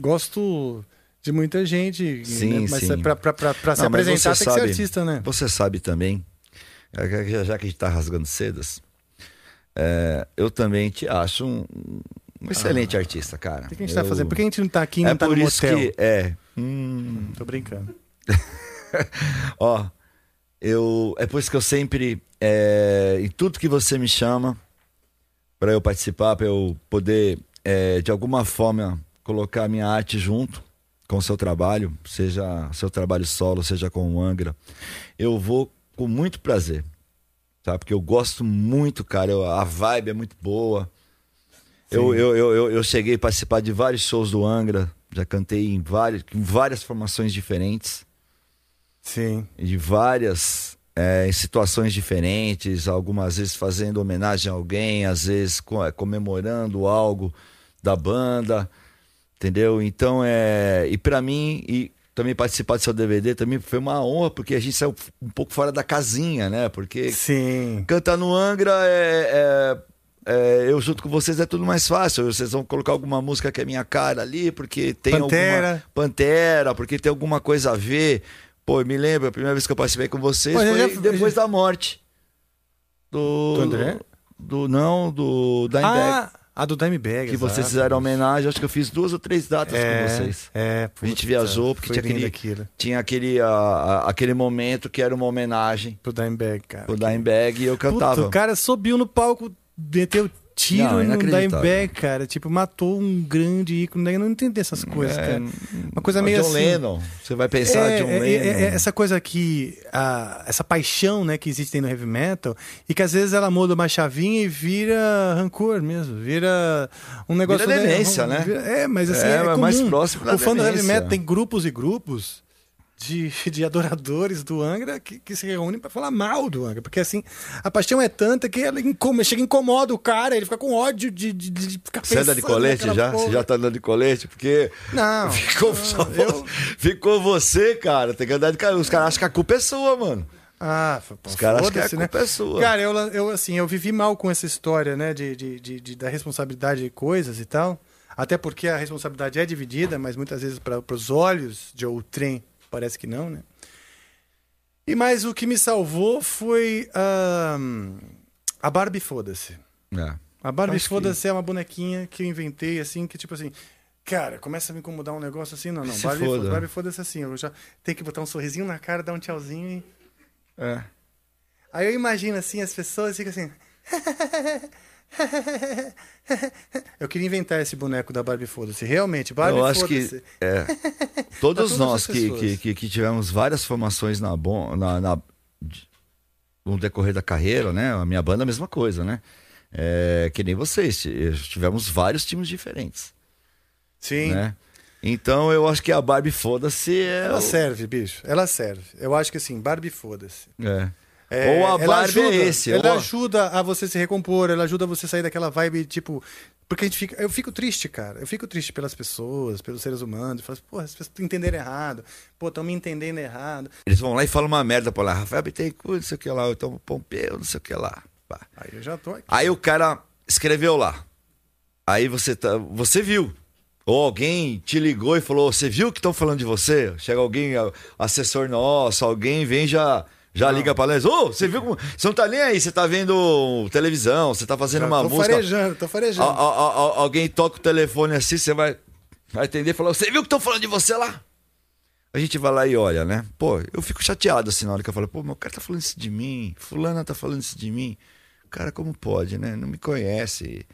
gosto de muita gente. Sim, né? Mas sim. pra, pra, pra, pra se Não, mas apresentar tem que sabe- ser artista, né? Você sabe também, é, já que a gente tá rasgando sedas, é, eu também te acho um, um excelente artista, cara. O que a gente tá Eu- fazendo? Por que a gente não tá aqui e É não tá por no isso que é. Hum, Tô brincando. [LAUGHS] Ó, eu é por isso que eu sempre é, em tudo que você me chama para eu participar, para eu poder é, de alguma forma colocar a minha arte junto com o seu trabalho, seja seu trabalho solo, seja com o Angra, eu vou com muito prazer, tá? Porque eu gosto muito, cara. eu- a vibe é muito boa. Eu, eu, eu, eu, eu cheguei a participar de vários shows do Angra, já cantei em várias, em várias formações diferentes Sim. de várias é, em situações diferentes, algumas vezes fazendo homenagem a alguém, às vezes é, comemorando algo da banda, entendeu? Então é e para mim e também participar do seu DVD também foi uma honra porque a gente saiu um pouco fora da casinha, né? Porque Sim. cantar no Angra é, é- é, eu junto com vocês é tudo mais fácil. Vocês vão colocar alguma música que é minha cara ali, porque tem Pantera. alguma Pantera, porque tem alguma coisa a ver. Pô, me lembro, a primeira vez que eu participei com vocês Pô, foi já- depois da morte. Do, Do André? Do, não, do Dimebag. Ah, a do Dimebag. que vocês fizeram homenagem, acho que eu fiz duas ou três datas é, com vocês. É, A gente puta, viajou porque tinha aquele, aquilo. tinha aquele, aquele momento que era uma homenagem Pro Dimebag, cara. pro Dimebag e eu Puta, cantava. o cara subiu no palco, meteu tiro Não, no inacreditável. Dimebag, cara. Tipo, matou um grande ícone. Eu não entendi essas coisas, É, cara. Uma coisa meio John assim. Lennon. Você vai pensar É, John é, Lennon. é, é, essa coisa que a, essa paixão né que existe no heavy metal e que às vezes ela muda uma chavinha e vira rancor mesmo vira um negócio Vira demência, né? né? Vira- é mas assim É, é, comum. mais próximo da o fã do heavy demência. metal tem grupos e grupos de, [LAUGHS] de adoradores do Angra que, que se reúnem para falar mal do Angra porque assim a paixão é tanta que ela incom- chega e incomoda o cara ele fica com ódio de, de, de ficar Você anda de colete já? porra. Você já tá andando de colete? Porque não [LAUGHS] ficou, só vo- ficou você, cara. Tem que andar de. Os caras acham que a culpa é sua, mano. Ah, Os caras acham que a né? culpa é sua. Cara, eu, eu assim, eu vivi mal com essa história, né, de, de, de- de- da responsabilidade de coisas e tal. Até porque a responsabilidade é dividida, mas muitas vezes para os olhos de outrem parece que não, né? E mais o que me salvou foi ahn, a Barbie Foda-se. É. A Barbie Acho que- Foda-se é uma bonequinha que eu inventei, assim, que tipo assim. Cara, começa a me incomodar um negócio assim, não, não. Se Barbie, foda. Barbie Foda-se assim. Eu já tenho que botar um sorrisinho na cara, dar um tchauzinho e. É. Aí eu imagino assim, as pessoas ficam assim. [LAUGHS] [LAUGHS] Eu queria inventar esse boneco da Barbie Foda-se. Realmente, Barbie Eu acho Foda-se. que é, Pra [LAUGHS] todos nós que, que, que, que tivemos várias formações na, bom, na, na- no decorrer da carreira, né? A minha banda, a mesma coisa, né? É, que nem vocês, t- tivemos vários times diferentes. Sim. Né? Então eu acho que a Barbie Foda-se é. Ela serve, bicho. Ela serve. Eu acho que assim, Barbie Foda-se. é. É, Ou a Barbie ajuda, é esse. Ela ou ajuda a você se recompor, ela ajuda você sair daquela vibe, tipo. Porque a gente fica. Eu fico triste, cara. Eu fico triste pelas pessoas, pelos seres humanos. Eu falo assim, porra, as pessoas entenderam errado. Pô, estão me entendendo errado. Eles vão lá e falam uma merda pra lá. Rafael Bittencourt, não sei o que lá. Então Pompeu, não sei o que lá. Pá. Aí eu já tô aqui. Aí o cara escreveu lá. Aí você tá, você viu. Ou alguém te ligou e falou: Você viu que estão falando de você? Chega alguém, assessor nosso, alguém vem já. Já liga pra nós, ô, você viu como. Você não tá nem aí, você tá vendo televisão, você tá fazendo Já uma tô música. farejando, tô farejando. A- a- alguém toca o telefone assim, você vai, vai atender e falar: Você viu que estão falando de você lá? A gente vai lá e olha, né? Pô, eu fico chateado assim na hora que eu falo: Pô, meu cara tá falando isso de mim, Fulana tá falando isso de mim. Cara, como pode, né? Não me conhece.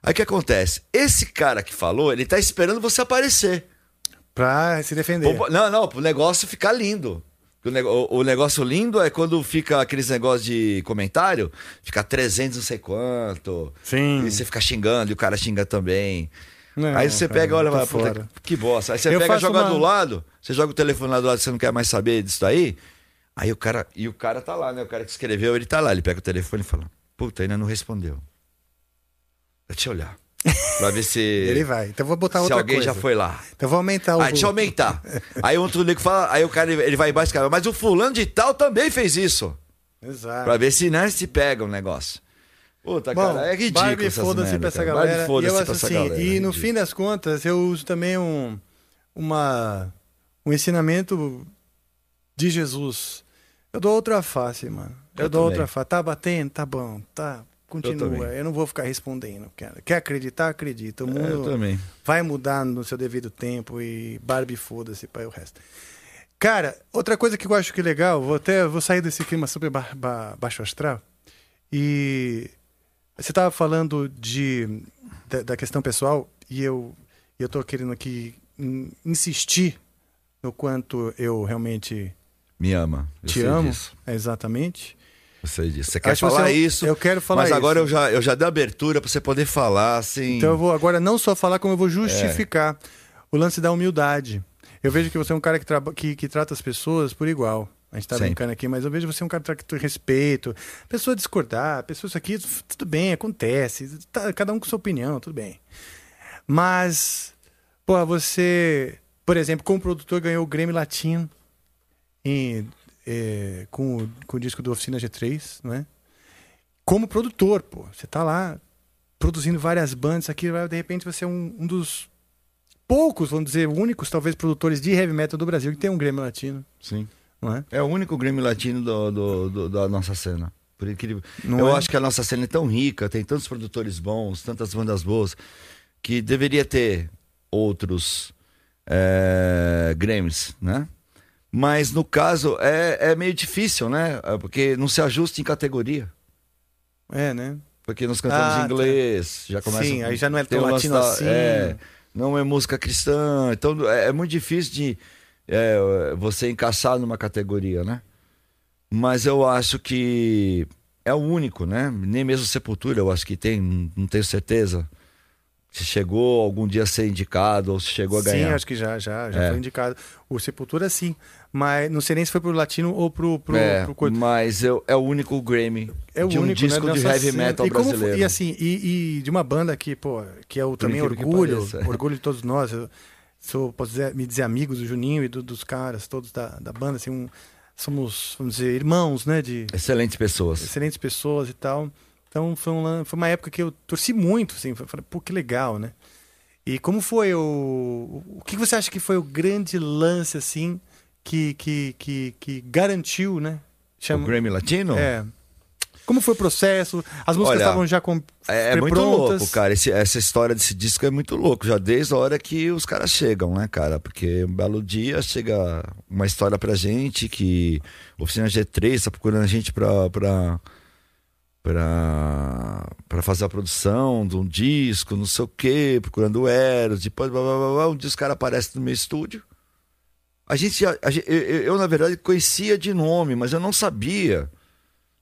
Aí o que acontece? Esse cara que falou, ele tá esperando você aparecer. Pra se defender. Pô, Não, não, pro negócio ficar lindo. O, negócio lindo é quando fica aqueles negócios de comentário, fica 300 não sei quanto. Sim. E você fica xingando e o cara xinga também. Não, Aí você cara, pega, olha, tô vai, puta, que bosta. Aí você Eu pega e joga uma- do lado, você joga o telefone lá do lado, você não quer mais saber disso daí. Aí o cara, e o cara tá lá, né? O cara que escreveu, ele tá lá, ele pega o telefone e fala: Puta, ainda não respondeu. Deixa eu olhar. Pra ver se. [LAUGHS] Ele vai. Então vou botar se outra alguém coisa. já foi lá. Então vou aumentar o. Aí deixa eu aumentar. [LAUGHS] aí outro nego fala, aí o cara ele vai embaixo, cara, mas o fulano de tal também fez isso. Exato. Pra ver se né, se pega o negócio. Puta, Bom, cara, é ridículo. Barbie foda-se pra essa cara. galera. Barbie foda-se e eu pra acho essa assim, galera, e é no ridículo. fim das contas, eu uso também um, uma, um ensinamento de Jesus. Eu dou outra face, mano. Eu, Eu dou também. outra face. Tá batendo? Tá bom. Tá. Continua. também. Eu, não vou ficar respondendo. Quer acreditar? Acredita. O É, mundo eu também. vai mudar no seu devido tempo e Barbie foda-se para o resto. Cara, outra coisa que eu acho que é legal, vou até vou sair desse clima super ba- ba- baixo astral. E você estava falando de da, da questão pessoal e eu eu tô querendo aqui in- insistir no quanto eu realmente Me ama. Eu te amo. disso. Exatamente. Sei disso. Você quer Acho falar você- isso? eu quero falar Mas agora eu isso. já, eu já dei abertura pra você poder falar, assim. Então eu vou agora não só falar, como eu É. vou justificar o lance da humildade. Eu vejo que você é um cara que, traba- que, que trata as pessoas por igual. A gente tá Sempre. brincando aqui, mas eu vejo você um cara que tem respeito. Pessoa discordar, pessoa isso aqui, tudo bem, acontece. Tá, cada um com sua opinião, tudo bem. Mas, pô, você, por exemplo, como produtor, ganhou o Grêmio Latino em, eh, com, o, com o disco do Oficina G3, não é? Como produtor, pô. Você tá lá produzindo várias bandas aqui, de repente você é um, um dos poucos, vamos dizer, únicos, talvez, produtores de heavy metal do Brasil que tem um Grêmio Latino, Sim. não é? É o único Grêmio latino do, do- do- da nossa cena. Por incrível. Não eu é? acho que a nossa cena é tão rica, tem tantos produtores bons, tantas bandas boas, que deveria ter outros é, Grêmios, né? Mas no caso é, é meio difícil, né? É Porque não se ajusta em categoria. É, né? Porque nós cantamos Ah, em tá. inglês, já começa Sim, aí já não é tão latino da- assim. É, não é música cristã, então é, é muito difícil de é, você encaixar numa categoria, né? Mas eu acho que é o único, né? Nem mesmo Sepultura, eu acho que tem, não- tenho certeza. Se chegou algum dia a ser indicado ou se chegou a Sim, ganhar. acho que já, já, já É. foi indicado. O Sepultura, sim. Mas não sei nem se foi pro latino ou pro, pro, é, pro coisa. mas eu, é o único Grammy É o de um único, disco né, de heavy metal e como brasileiro. e assim, e, e de uma banda que, pô, que é o também orgulho, [LAUGHS] orgulho de todos nós. Eu sou, posso dizer, me dizer amigos do Juninho e do- dos caras todos da, da banda, assim, um- somos, vamos dizer, irmãos, né, de Excelentes pessoas. excelentes pessoas e tal. Então foi, um, foi uma época que eu torci muito, assim, falei, pô, que legal, né? E como foi o. O que você acha que foi o grande lance, assim, que, que, que, que garantiu, né? O Grammy Latino? É. Como foi o processo? As músicas Olha, estavam já com É, é muito louco, cara. Esse- essa história desse disco é muito louco, já desde a hora que os caras chegam, né, cara? Porque um belo dia chega uma história pra gente que a Oficina G3 tá procurando a gente pra, pra, pra fazer a produção de um disco, não sei o quê, procurando o Eros, depois blá, blá, blá, blá, um dia os caras aparecem no meu estúdio. A gente, a gente- eu, eu, na verdade, conhecia de nome, mas eu não sabia,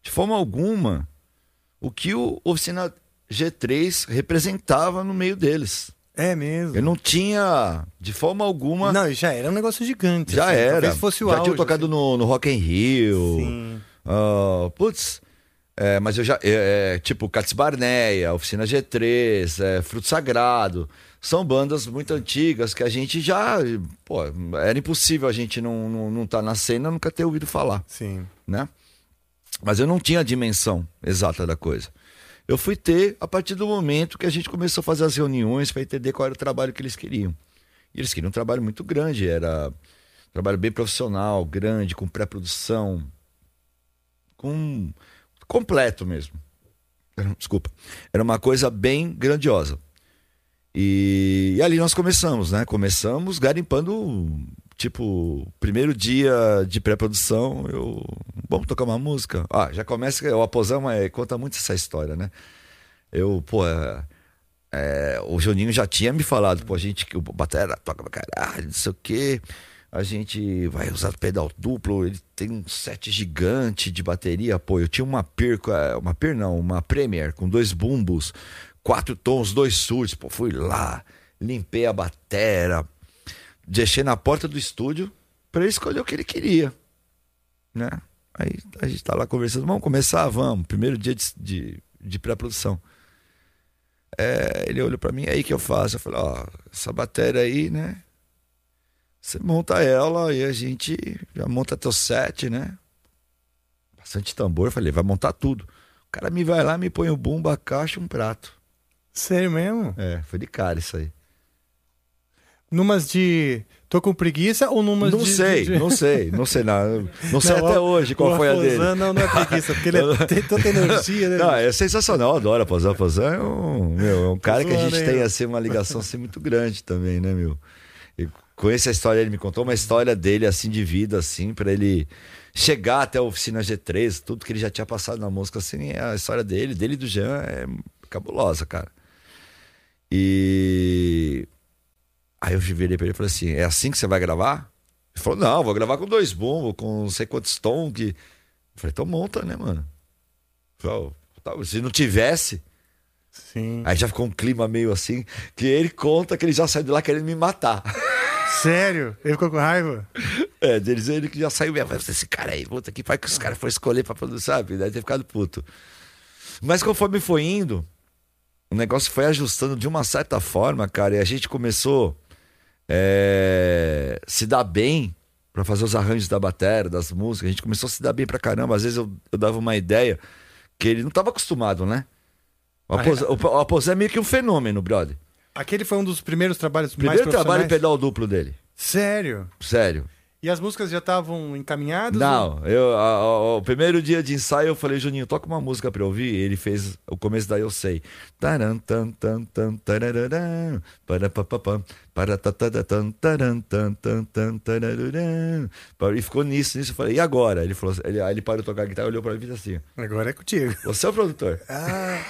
de forma alguma, o que o Oficina G3 representava no meio deles. É mesmo. Eu não tinha, de forma alguma. Não, já era um negócio gigante. Já assim, era. Talvez fosse o já auge, tinha tocado no, no Rock in Rio. Sim. Ah, putz. é, mas eu já. é, é, tipo, Cats Barneia, Oficina G3, é, Fruto Sagrado. São bandas muito antigas que a gente já. Pô, era impossível a gente não, não, não tá na cena nunca ter ouvido falar. Sim. Né? Mas eu não tinha a dimensão exata da coisa. Eu fui ter a partir do momento que a gente começou a fazer as reuniões para entender qual era o trabalho que eles queriam. E eles queriam um trabalho muito grande, era um trabalho bem profissional, grande, com pré-produção, com completo mesmo. Desculpa. Era uma coisa bem grandiosa. E, e ali nós começamos, né? Começamos garimpando, tipo, primeiro dia de pré-produção, eu. Vamos tocar uma música? Ah, já começa. O Aposão é, conta muito essa história, né? Eu, pô. é, é, o Juninho já tinha me falado, pô, a gente que o Batera toca pra caralho, não sei o quê. A gente vai usar pedal duplo, ele tem um set gigante de bateria, pô. Eu tinha uma Pir, é, uma Pir não, uma Premier com dois bumbos, quatro tons, dois surdos, pô, fui lá, limpei a batera, deixei na porta do estúdio pra ele escolher o que ele queria, né? Aí a gente tá lá conversando, vamos começar? Vamos, primeiro dia de, de, de pré-produção. É, ele olhou pra mim, aí que eu faço. Eu falei, ó, essa bateria aí, né? Você monta ela e a gente já monta teu set, né? Bastante tambor. Eu falei, vai montar tudo. O cara me vai lá, me põe o bumbo, a caixa um prato. Sério mesmo? É, foi de cara isso aí. Numas de. tô com preguiça ou numas Não de. sei, de- não sei, não sei nada. Não sei até hoje qual o foi a dele. Não, não é preguiça, porque ele é- [LAUGHS] tem tanta energia, né? Não, é sensacional, eu adoro a Pozan. A Pozan é um, meu, é um cara que a gente hein, tem assim, uma ligação assim, muito grande também, né, meu? E conheço a história, ele me contou uma história dele assim de vida, assim, para ele chegar até a oficina G3, tudo que ele já tinha passado na música, assim, a história dele, dele e do Jean é cabulosa, cara. E aí eu virei pra ele e falei assim: é assim que você vai gravar? Ele falou: não, vou gravar com dois bombos, com não sei quantos tons. Que... Eu falei: então monta, né, mano? Falei, "Ó, tá, se não tivesse. Sim. Aí já ficou um clima meio assim, que ele conta que ele já saiu de lá querendo me matar. Sério? Ele ficou com raiva? É, deles ele que já saiu mesmo. Esse cara aí, puta que faz que os caras foram escolher pra produzir, sabe? Deve ter ficado puto. Mas conforme foi indo, o negócio foi ajustando de uma certa forma, cara, e a gente começou é, se dar bem pra fazer os arranjos da bateria, das músicas. A gente começou a se dar bem pra caramba. Às vezes eu, eu dava uma ideia que ele não tava acostumado, né? O Aposé, o, o Aposé é meio que um fenômeno, brother. Aquele foi um dos primeiros trabalhos Primeiro mais trabalho em profissionais? pedal duplo dele. Sério? Sério. E as músicas já estavam encaminhadas? Não, eu, a- a- o primeiro dia de ensaio eu falei, Juninho, toca uma música pra eu ouvir. Ele fez o começo da Eu Sei. Taran, tan, tan, tan, tarararã, parapapapam, paratatatatam, taran, tan, tan, tan, tarararã. E ficou nisso, nisso. Eu falei, e agora? Ele falou, ele, aí ele parou de tocar a guitarra, olhou pra mim e fez assim: Agora é contigo. Você é o produtor. [LAUGHS] Ah,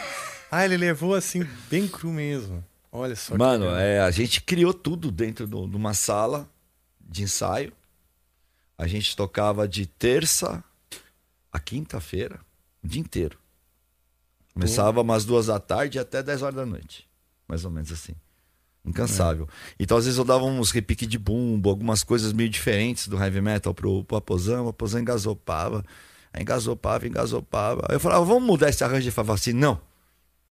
Ah, ele levou assim, bem cru mesmo. Olha só. que Mano, legal. é, a gente criou tudo dentro de uma sala de ensaio. A gente tocava de terça a quinta-feira, o dia inteiro. Começava umas duas da tarde até 10 horas da noite. Mais ou menos assim. Incansável. Então, às vezes, eu dava uns repique de bumbo, algumas coisas meio diferentes do heavy metal pro, pro Aposão. O Aposão engasopava. Aí engasopava, engasopava. Aí eu falava, vamos mudar esse arranjo. Ele falava assim, não.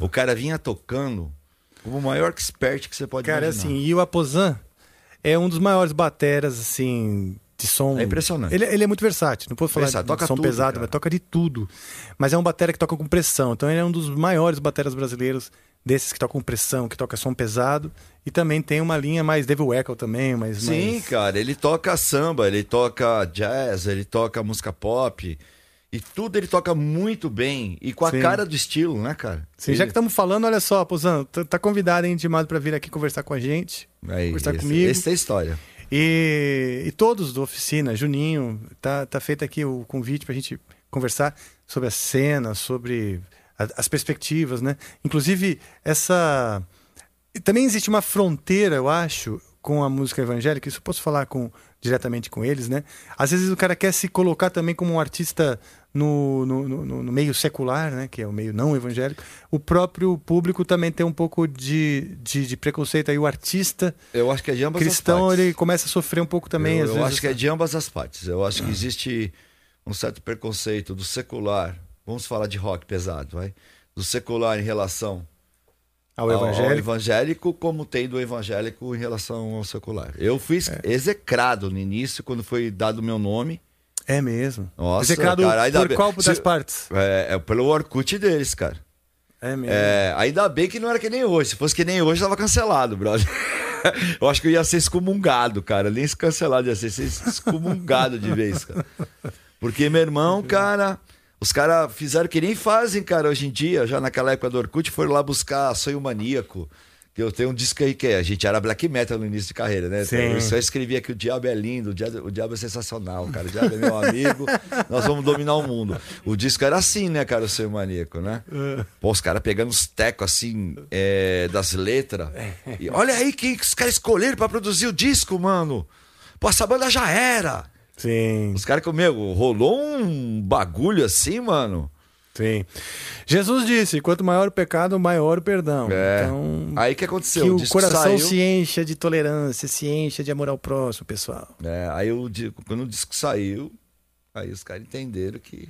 O cara vinha tocando como o maior expert que você pode Cara, imaginar. assim, e o Aposan é um dos maiores bateras, assim, de som. É impressionante. Ele, ele é muito versátil. Não posso falar de toca som tudo, pesado, cara. mas toca de tudo. Mas é um batera que toca com pressão. Então ele é um dos maiores bateras brasileiros desses que tocam com pressão, que toca som pesado. E também tem uma linha mais Devil Echo também, mas Sim, mais... cara, ele toca samba, ele toca jazz, ele toca música pop. E tudo ele toca muito bem. E com a Sim. cara do estilo, né, cara? Sim, já que estamos falando, olha só, Aposan, tá, tá convidado, hein, intimado para vir aqui conversar com a gente. Aí, conversar esse, comigo. Esse é a história. E, e todos da oficina, Juninho, tá, tá feito aqui o convite para a gente conversar sobre a cena, sobre a- as perspectivas, né? Inclusive, essa. Também existe uma fronteira, eu acho, com a música evangélica, isso eu posso falar com, diretamente com eles, né? Às vezes o cara quer se colocar também como um artista no, no, no- no meio secular, né? Que é o meio não evangélico. O próprio público também tem um pouco de, de, de preconceito aí. O artista Eu acho que é de ambas cristão, as partes. ele começa a sofrer um pouco também. eu eu acho que é de ambas as partes. Eu acho que existe um certo preconceito do secular. Vamos falar de rock pesado, vai? Do secular em relação ao evangélico. evangélico, como tem do evangélico em relação ao secular. Eu fui É. execrado no início, quando foi dado o meu nome. É mesmo. Nossa, Execrado cara, ainda por bem- qual das Se- partes? É, é pelo Orkut deles, cara. É mesmo. É, ainda bem que não era que nem hoje. Se fosse que nem hoje, tava cancelado, brother. [LAUGHS] Eu acho que eu ia ser excomungado, cara. Nem se cancelado, ia ser, ser excomungado de vez, cara. Porque, meu irmão, cara, os caras fizeram que nem fazem, cara, hoje em dia. Já naquela época do Orkut, foram lá buscar Sonho Maníaco. Que eu tenho um disco aí que é, a gente era black metal no início de carreira, né? Sim. Eu só escrevia que o diabo é lindo, o diabo, o diabo é sensacional, cara. O diabo é meu amigo, [LAUGHS] nós vamos dominar o mundo. O disco era assim, né, cara, o Sonho Maníaco, né? Pô, os caras pegando os tecos assim é, das letras. E olha aí quem que os caras escolheram pra produzir o disco, mano. Pô, essa banda já era. Sim. Os caras meu, rolou um bagulho assim, mano. Sim. Jesus disse: quanto maior o pecado, maior o perdão. É. Então, Aí que aconteceu? que O o coração saiu. se encha de tolerância, se encha de amor ao próximo, pessoal. É, aí o, di- quando o disco saiu, aí os caras entenderam que.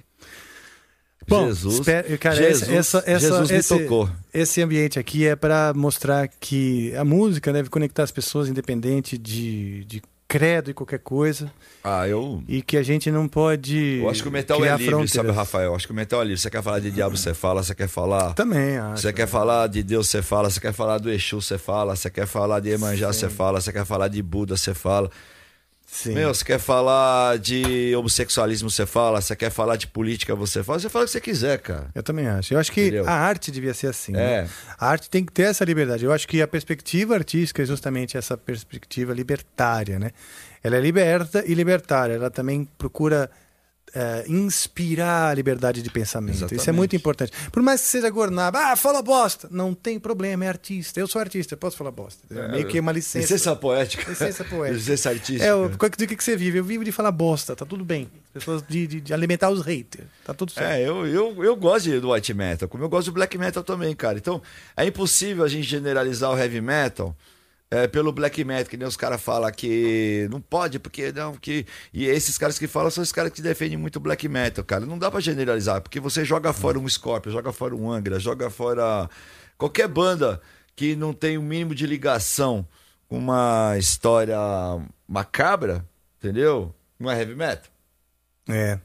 Bom, Jesus, espera- cara, Jesus, essa, essa, Jesus me esse, tocou. esse ambiente aqui é para mostrar que a música deve conectar as pessoas independente de, de credo e qualquer coisa. Ah, eu. E que a gente não pode. Eu acho que o metal é livre, fronteiras. sabe, Rafael? Eu acho que o metal é livre. Você quer falar de diabo, você fala. Você quer falar. Também, acho. Você quer falar de Deus, você fala. Você quer falar do Exu, você fala. Você quer falar de Emanjá, Sim. você fala. Você quer falar de Buda, você fala. Sim. Meu, você quer falar de homossexualismo, você fala. Você quer falar de política, você fala. Você fala o que você quiser, cara. Eu também acho. Eu acho que Entendeu? a arte devia ser assim. É. né? A arte tem que ter essa liberdade. Eu acho que a perspectiva artística é justamente essa perspectiva libertária, né? Ela é liberta e libertária. Ela também procura é, inspirar a liberdade de pensamento. Isso é Exatamente. muito importante. Por mais que seja gornaba, ah, fala bosta. Não tem problema, é artista. Eu sou artista, eu posso falar bosta. É, Meio que uma licença. Licença poética. Licença poética. Licença artística. É, o, do que, que você vive? Eu vivo de falar bosta, tá tudo bem. As pessoas de, de- de alimentar os haters, tá tudo certo. É, eu, eu, eu gosto do white metal, como eu gosto do black metal também, cara. Então, é impossível a gente generalizar o heavy metal é, pelo black metal, que nem os caras falam que não pode, porque não, que. E esses caras que falam são os caras que defendem muito o black metal, cara. Não dá pra generalizar, porque você joga fora um Scorpion, joga fora um Angra, joga fora qualquer banda que não tem o mínimo de ligação com uma história macabra, entendeu? Não é heavy metal. É.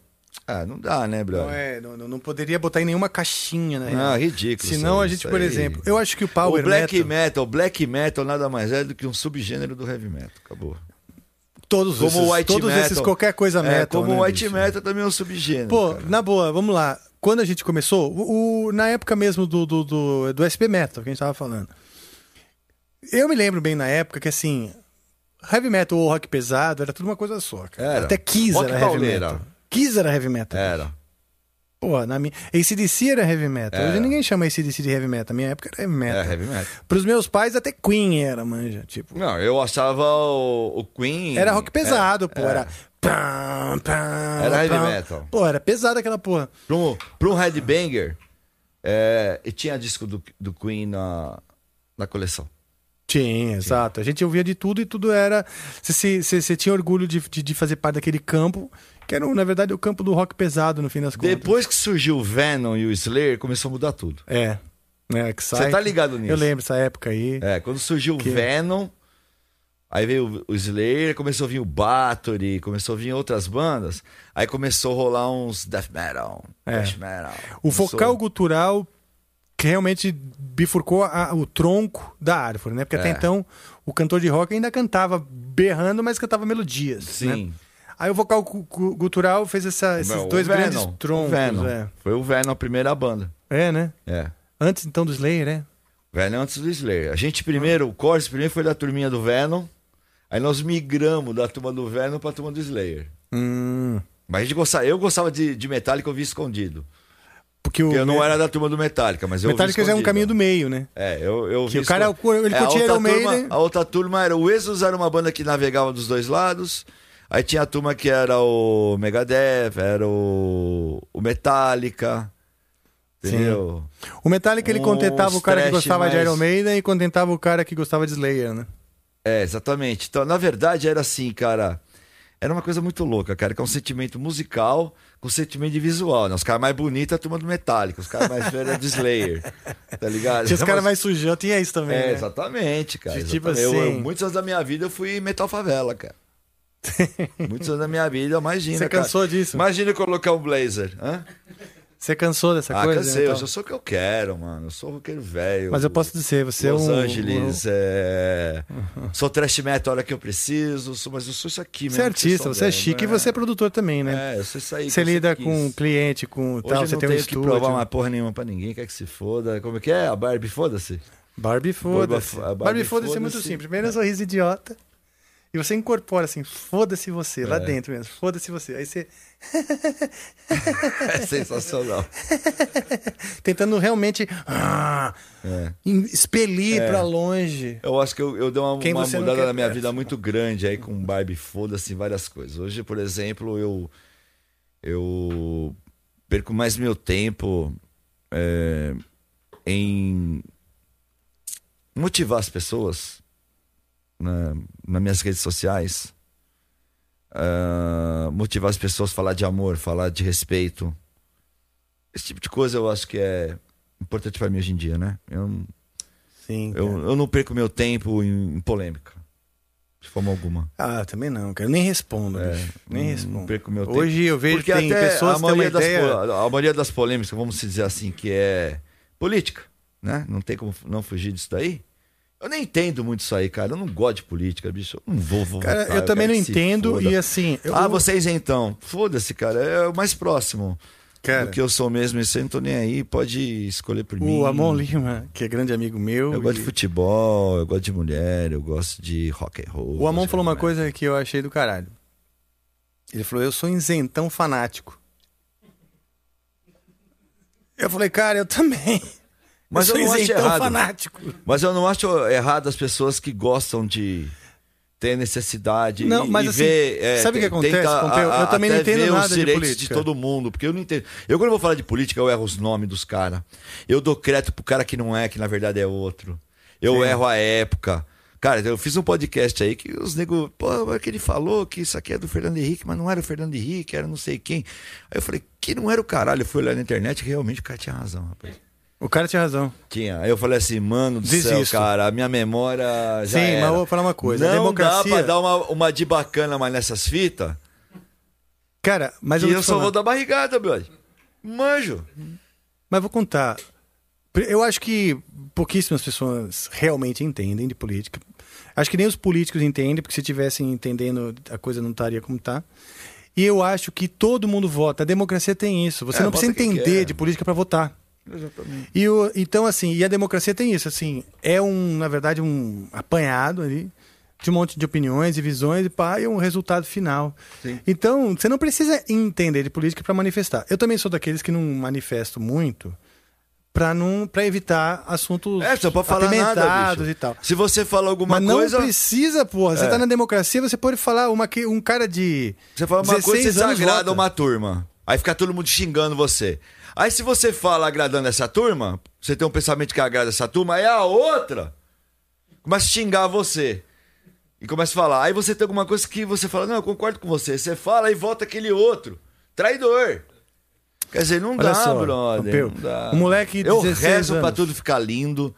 Ah, não dá, né, brother? Não, é, não, não- poderia botar em nenhuma caixinha, né? Ah, ridículo. Senão a gente, por aí. exemplo, eu acho que o Power o black Metal, metal, black metal nada mais é do que um subgênero do heavy metal. Acabou. todos, Como esses, white todos metal. esses qualquer coisa É, metal. como né, o white bicho? metal também é um subgênero. Pô, cara. na boa, vamos lá. Quando a gente começou, o, o- na época mesmo do, do, do, do SP Metal, que a gente tava falando. Eu me lembro bem na época que assim, heavy metal ou rock pesado era tudo uma coisa só. Até Kiss Rock era heavy metal. Kiss era heavy metal. Era. Pô, na minha. ACDC era heavy metal. Hoje Era. ninguém chama ACDC de heavy metal. Na minha época era heavy metal. É heavy metal. Pros meus pais, até Queen era, manja. Tipo, Não, eu achava o, o Queen. era rock pesado, é, pô. é. Era. Pam, pam, Era heavy pam. metal. Pô, era pesado aquela porra. Pra um, pra um headbanger, é, e tinha disco do, do Queen na, na coleção. Tinha, exato. A gente ouvia de tudo e tudo era. Você tinha orgulho de, de, de fazer parte daquele campo, que era, na verdade, o campo do rock pesado, no fim das contas. Depois que surgiu o Venom e o Slayer, começou a mudar tudo. É. Né, que Você sai- tá ligado nisso? Eu lembro essa época aí. É, quando surgiu Que- o Venom, aí veio o Slayer, começou a vir o Bathory, começou a vir outras bandas, aí começou a rolar uns death metal, É. thrash metal. O Começou- focal gutural que realmente bifurcou a- o tronco da árvore, né? Porque até É. então o cantor de rock ainda cantava berrando, mas cantava melodias. Sim. Né? Aí o vocal gutural fez essa- esses Meu, dois Venom, grandes troncos. Venom. É. Foi o Venom a primeira banda. é, né? É. Antes então do Slayer, né? Venom antes do Slayer. A gente primeiro, o Corse primeiro foi da turminha do Venom, aí nós migramos da turma do Venom pra turma do Slayer. Hum, Mas a gente gostava, eu gostava de, de Metallica, eu vi escondido. porque o Porque eu não era da turma do Metallica, mas eu Metallica já é um caminho do meio, né? É, eu, eu Que vi o cara, escondido. ele É, a curtia outra Iron Maiden. a outra turma era o Exodus, era uma banda que navegava dos dois lados. Aí tinha a turma que era o Megadeth, era o, o Metallica. Entendeu? O Metallica ele contentava o cara que gostava de mais- Iron Maiden e contentava o cara que gostava de Slayer, né? É, exatamente. Então, na verdade, era assim, cara. Era uma coisa muito louca, cara, que é um sentimento musical com sentimento de visual, né? Os caras mais bonitos é a turma do Metallica, os caras mais velhos é do Slayer. Tá ligado? Tinha os caras mais sujão, tinha isso também. É, né? exatamente, cara. De tipo exatamente. Eu- eu- assim- muitos anos da minha vida eu fui metal favela, cara. [LAUGHS] muitos anos da minha vida, imagina. Você cara. cansou disso? Imagina colocar um blazer. Hã? Você cansou dessa ah, coisa? cansei, né, eu sou o que eu quero, mano. Eu sou roqueiro velho. Mas eu posso dizer, você Los é um. Angeles, é... [LAUGHS] sou trash metal a hora que eu preciso, sou- mas eu sou isso aqui mesmo. Você é artista, você é chique e né? você é produtor também, né? É, eu sei isso aí. Você lida com cliente, com Hoje tal, você tem um tenho que provar uma porra nenhuma pra ninguém, quer que se foda. Como é que é? A Barbie, foda-se. Barbie foda-se. Barbie Barbie foda-se é muito simples. Primeiro é um sorriso idiota. E você incorpora assim, foda-se você, lá É. dentro mesmo, foda-se você. Aí você. [LAUGHS] É sensacional. [LAUGHS] Tentando realmente ah, É. expelir É. pra longe. Eu acho que eu, eu dei uma, uma mudada na minha perto. vida muito grande aí com Barbie, foda-se, várias coisas. Hoje, por exemplo, eu eu perco mais meu tempo é, em motivar as pessoas né, nas minhas redes sociais. ah, motivar as pessoas a falar de amor, falar de respeito. Esse tipo de coisa eu acho que é importante pra mim hoje em dia, né? Eu, Sim. eu, cara. eu não perco meu tempo em, em polêmica. De forma alguma. Ah, também não, cara. Eu nem respondo, É. Nem não- respondo. não perco meu tempo. Hoje eu vejo Porque que tem pessoas a maioria, das, ideia. a maioria das polêmicas, vamos dizer assim, que é política, né? Não tem como não fugir disso daí. Eu nem entendo muito isso aí, cara. Eu não gosto de política, bicho. Eu não vou, vou Cara, votar, eu também não entendo e assim. eu- Ah, vocês então. Foda-se, cara. É o mais próximo Cara, do que eu sou mesmo. Isso eu não tô nem aí. Pode escolher por mim. o Amon Lima, que é grande amigo meu. Eu gosto e- de futebol, eu gosto de mulher, eu gosto de rock and roll. O Amon gosto falou uma coisa que eu achei do caralho. Ele falou, eu sou isentão fanático. Eu falei, cara, eu também. Mas eu, sou não acho isentão errado. fanático. Mas eu não acho errado as pessoas que gostam de ter necessidade Não, e, mas e assim, ver. é, sabe o que te- acontece, a- Eu também não entendo nada os de direitos política. de todo mundo, porque eu não entendo. Eu quando eu vou falar de política, eu erro os nomes dos caras. Eu dou crédito pro cara que não é, que na verdade é outro. Eu Sim. erro a época. Cara, eu fiz um podcast aí que os nego, pô, mas que ele falou que isso aqui é do Fernando Henrique, mas não era o Fernando Henrique, era não sei quem. Aí eu falei, que não era o caralho. Eu fui olhar na internet e realmente o cara tinha razão, rapaz. O cara tinha razão. Tinha. Aí eu falei assim, mano do Desisto. céu, cara, a minha memória já Sim, era. mas eu vou falar uma coisa. Não a democracia. dá pra dar uma, uma de bacana mais nessas fitas. Cara, mas eu, eu, vou te só falar. vou dar barrigada, brother. Manjo. Mas vou contar. Eu acho que pouquíssimas pessoas realmente entendem de política. Acho que nem os políticos entendem, porque se tivessem entendendo, a coisa não estaria como está. E eu acho que todo mundo vota. A democracia tem isso. Você É, não precisa entender de política para votar. Exatamente. E o, então, assim, e a democracia tem isso, assim, é um, na verdade, um apanhado ali de um monte de opiniões e visões e pá, e um resultado final. Sim. Então, você não precisa entender de política para manifestar. Eu também sou daqueles que não manifesto muito para não para evitar assuntos É, não pode falar nada, bicho. e tal. Se você fala alguma Mas não coisa... precisa, porra. Você É. tá na democracia, você pode falar uma, que- um cara de Você fala uma coisa, 16 você desagrada vota. uma turma. Aí fica todo mundo xingando você. Aí se você fala agradando essa turma, você tem um pensamento que agrada essa turma, aí a outra começa a xingar você. E começa a falar. Aí você tem alguma coisa que você fala, não, eu concordo com você. Você fala e volta aquele outro. Traidor. Quer dizer, não Olha dá, só, brother. Não dá. o moleque de Eu 16 rezo pra anos. tudo ficar lindo.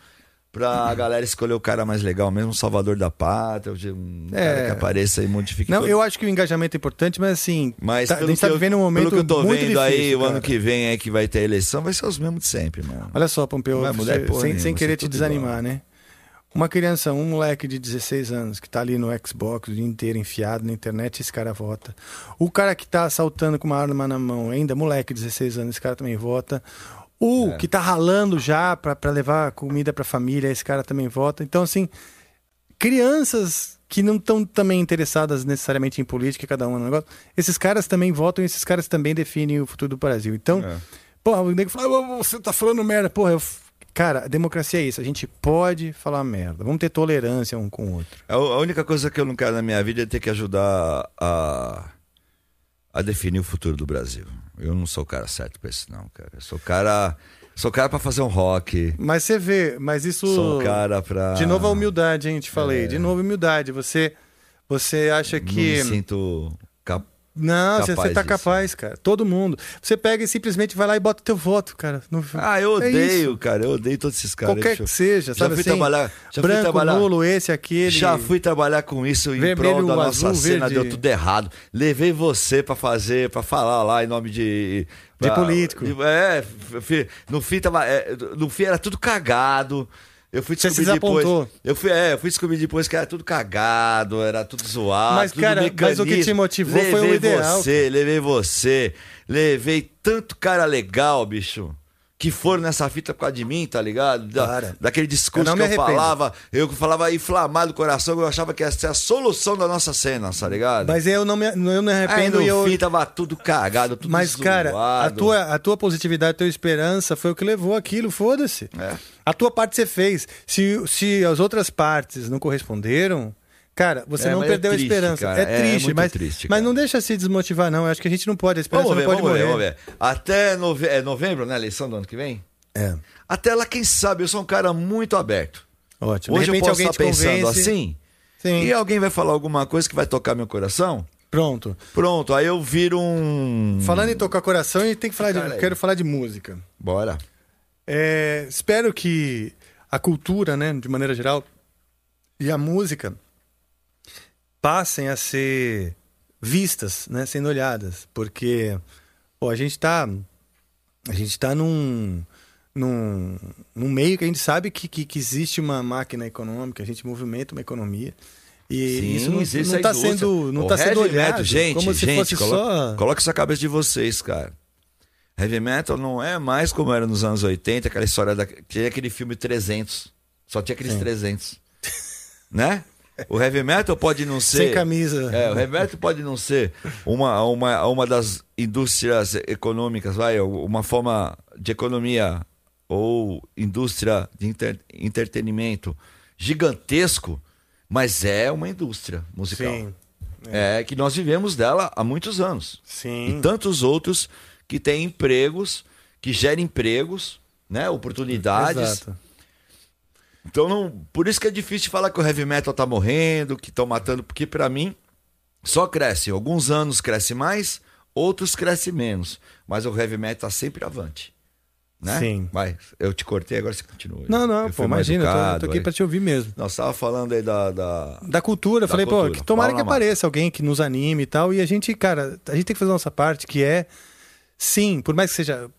Pra galera escolher o cara mais legal mesmo, um salvador da pátria, um É. cara que apareça e modifique Não, todo- eu acho que o engajamento é importante, mas assim, mas tá- a gente tá eu- vivendo um momento pelo que eu tô vendo aí, difícil, o ano cara. que vem aí que vai ter eleição, vai ser os mesmos de sempre, mano. Olha só, Pompeu, você- porra sem, nenhuma, sem vai querer te desanimar, né? Uma criança, um moleque de 16 anos que tá ali no Xbox o dia inteiro enfiado na internet, esse cara vota. O cara que tá assaltando com uma arma na mão, ainda moleque de 16 anos, esse cara também vota. O É. que tá ralando já pra levar comida pra família, esse cara também vota. Então, assim, crianças que não estão também interessadas necessariamente em política, cada um no negócio, esses caras também votam e esses caras também definem o futuro do Brasil. Então, É. porra, o nego fala, "Ah, você tá falando merda. Porra, eu... cara, a democracia é isso, a gente pode falar merda. Vamos ter tolerância um com o outro. A, a única coisa que eu não quero na minha vida é ter que ajudar a, a definir o futuro do Brasil. Eu não sou o cara certo pra isso, não, cara. Eu sou o cara. Sou o cara pra fazer um rock. Mas você vê, mas isso. Sou o cara pra. De novo a humildade, hein? Te falei. De novo a humildade. Você, você acha Não que. me sinto. Não, você, capaz você tá disso. capaz, cara. Todo mundo. Você pega e simplesmente vai lá e bota teu voto, cara. No- Ah, eu É odeio, isso. cara. Eu odeio todos esses caras. Qualquer que seja, já sabe fui assim? trabalhar, já branco, fui trabalhar, nulo, esse, aquele. Já fui trabalhar com isso em Vermelho, prol da nossa azul, cena, verde. deu tudo errado. Levei você pra fazer, pra falar lá em nome de. De pra- político. é, no fim tava. é, no fim era tudo cagado. Eu fui Você descobrir depois. desapontou. Eu fui, é, eu fui descobrir depois que era tudo cagado, era tudo zoado. Mas, tudo cara, mas o que te mecanismo. motivou foi o Levei ideal, Você, levei você, levei tanto cara legal, bicho. Que foram nessa fita por causa de mim, tá ligado? Da- Cara, daquele discurso eu que eu falava, eu falava inflamado o coração, eu achava que essa é a solução da nossa cena, tá ligado? Mas eu não me, eu não me Aí arrependo no e eu. fim tava tudo cagado, tudo Mas, cara, a zoado. tua, a tua positividade, a tua esperança foi o que levou aquilo, foda-se. É. A tua parte você fez. Se, se as outras partes não corresponderam, cara, você É, não é perdeu triste, a esperança. cara. É É triste, muito mas, triste, mas não deixa se desmotivar, não. Eu acho que a gente não pode, a esperança Vamos ver, não pode vamos ver, morrer. vamos ver. Até nove... é novembro, né? Eleição do ano que vem? É. Até lá, quem sabe, eu sou um cara muito aberto. Ótimo. Hoje eu posso alguém estar pensando convence. assim, Sim. e alguém vai falar alguma coisa que vai tocar meu coração? Pronto. Pronto, aí eu viro um. Falando em tocar coração, a gente tem que falar de. Aí. Quero falar de música. Bora. É, espero que a cultura, né, de maneira geral, e a música passem a ser vistas, né, sendo olhadas, porque pô, a gente tá a gente tá num, num, num meio que a gente sabe que, que, que existe uma máquina econômica, a gente movimenta uma economia. E Sim, isso não, tá indústria. sendo, não O tá sendo olhado metal, gente, como se gente, fosse colo- só... Coloca isso na cabeça de vocês, cara. Heavy metal não é mais como era nos anos 80, aquela história da. Tinha aquele filme 300. Só tinha aqueles Sim. 300. né? O heavy metal pode não ser. Sem camisa. É, o heavy metal pode não ser uma, uma, uma das indústrias econômicas, vai, uma forma de economia ou indústria de inter- entretenimento gigantesco, mas é uma indústria musical. Sim. É que nós vivemos dela há muitos anos. Sim. E tantos outros que têm empregos, que geram empregos, né, oportunidades. Exato. Então, não, por isso que é difícil falar que o heavy metal tá morrendo, que estão matando, porque pra mim só cresce. Alguns anos cresce mais, outros cresce menos. Mas o heavy metal tá sempre avante. Né? Sim. Vai, eu te cortei, agora você continua. Não, não, pô, imagina, eu tô- eu tô, educado, aqui pra te ouvir mesmo. Nós tava falando aí da. da... Da cultura, Da falei, cultura. pô, que tomara Fala que apareça alguém que nos anime e tal. E a gente, cara, a gente tem que fazer a nossa parte, que é, sim, por mais que seja,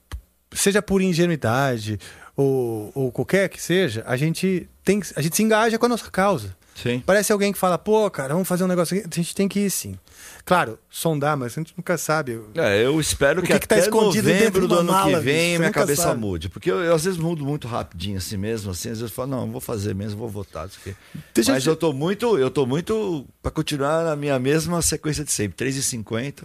seja por ingenuidade ou, ou qualquer que seja, a gente tem a gente se engaja com a nossa causa. Sim. Parece alguém que fala, pô, cara, vamos fazer um negócio aqui. A gente tem que ir sim. Claro, sondar, mas a gente nunca sabe. É, eu espero que, que que tá até dentro novembro do ano mala, que vem minha cabeça sabe. mude. Porque eu, eu, às vezes mudo muito rapidinho assim mesmo, assim, às vezes eu falo, não, vou fazer mesmo, vou votar. Mas eu eu tô muito, eu tô muito para continuar na minha mesma sequência de sempre, 3,50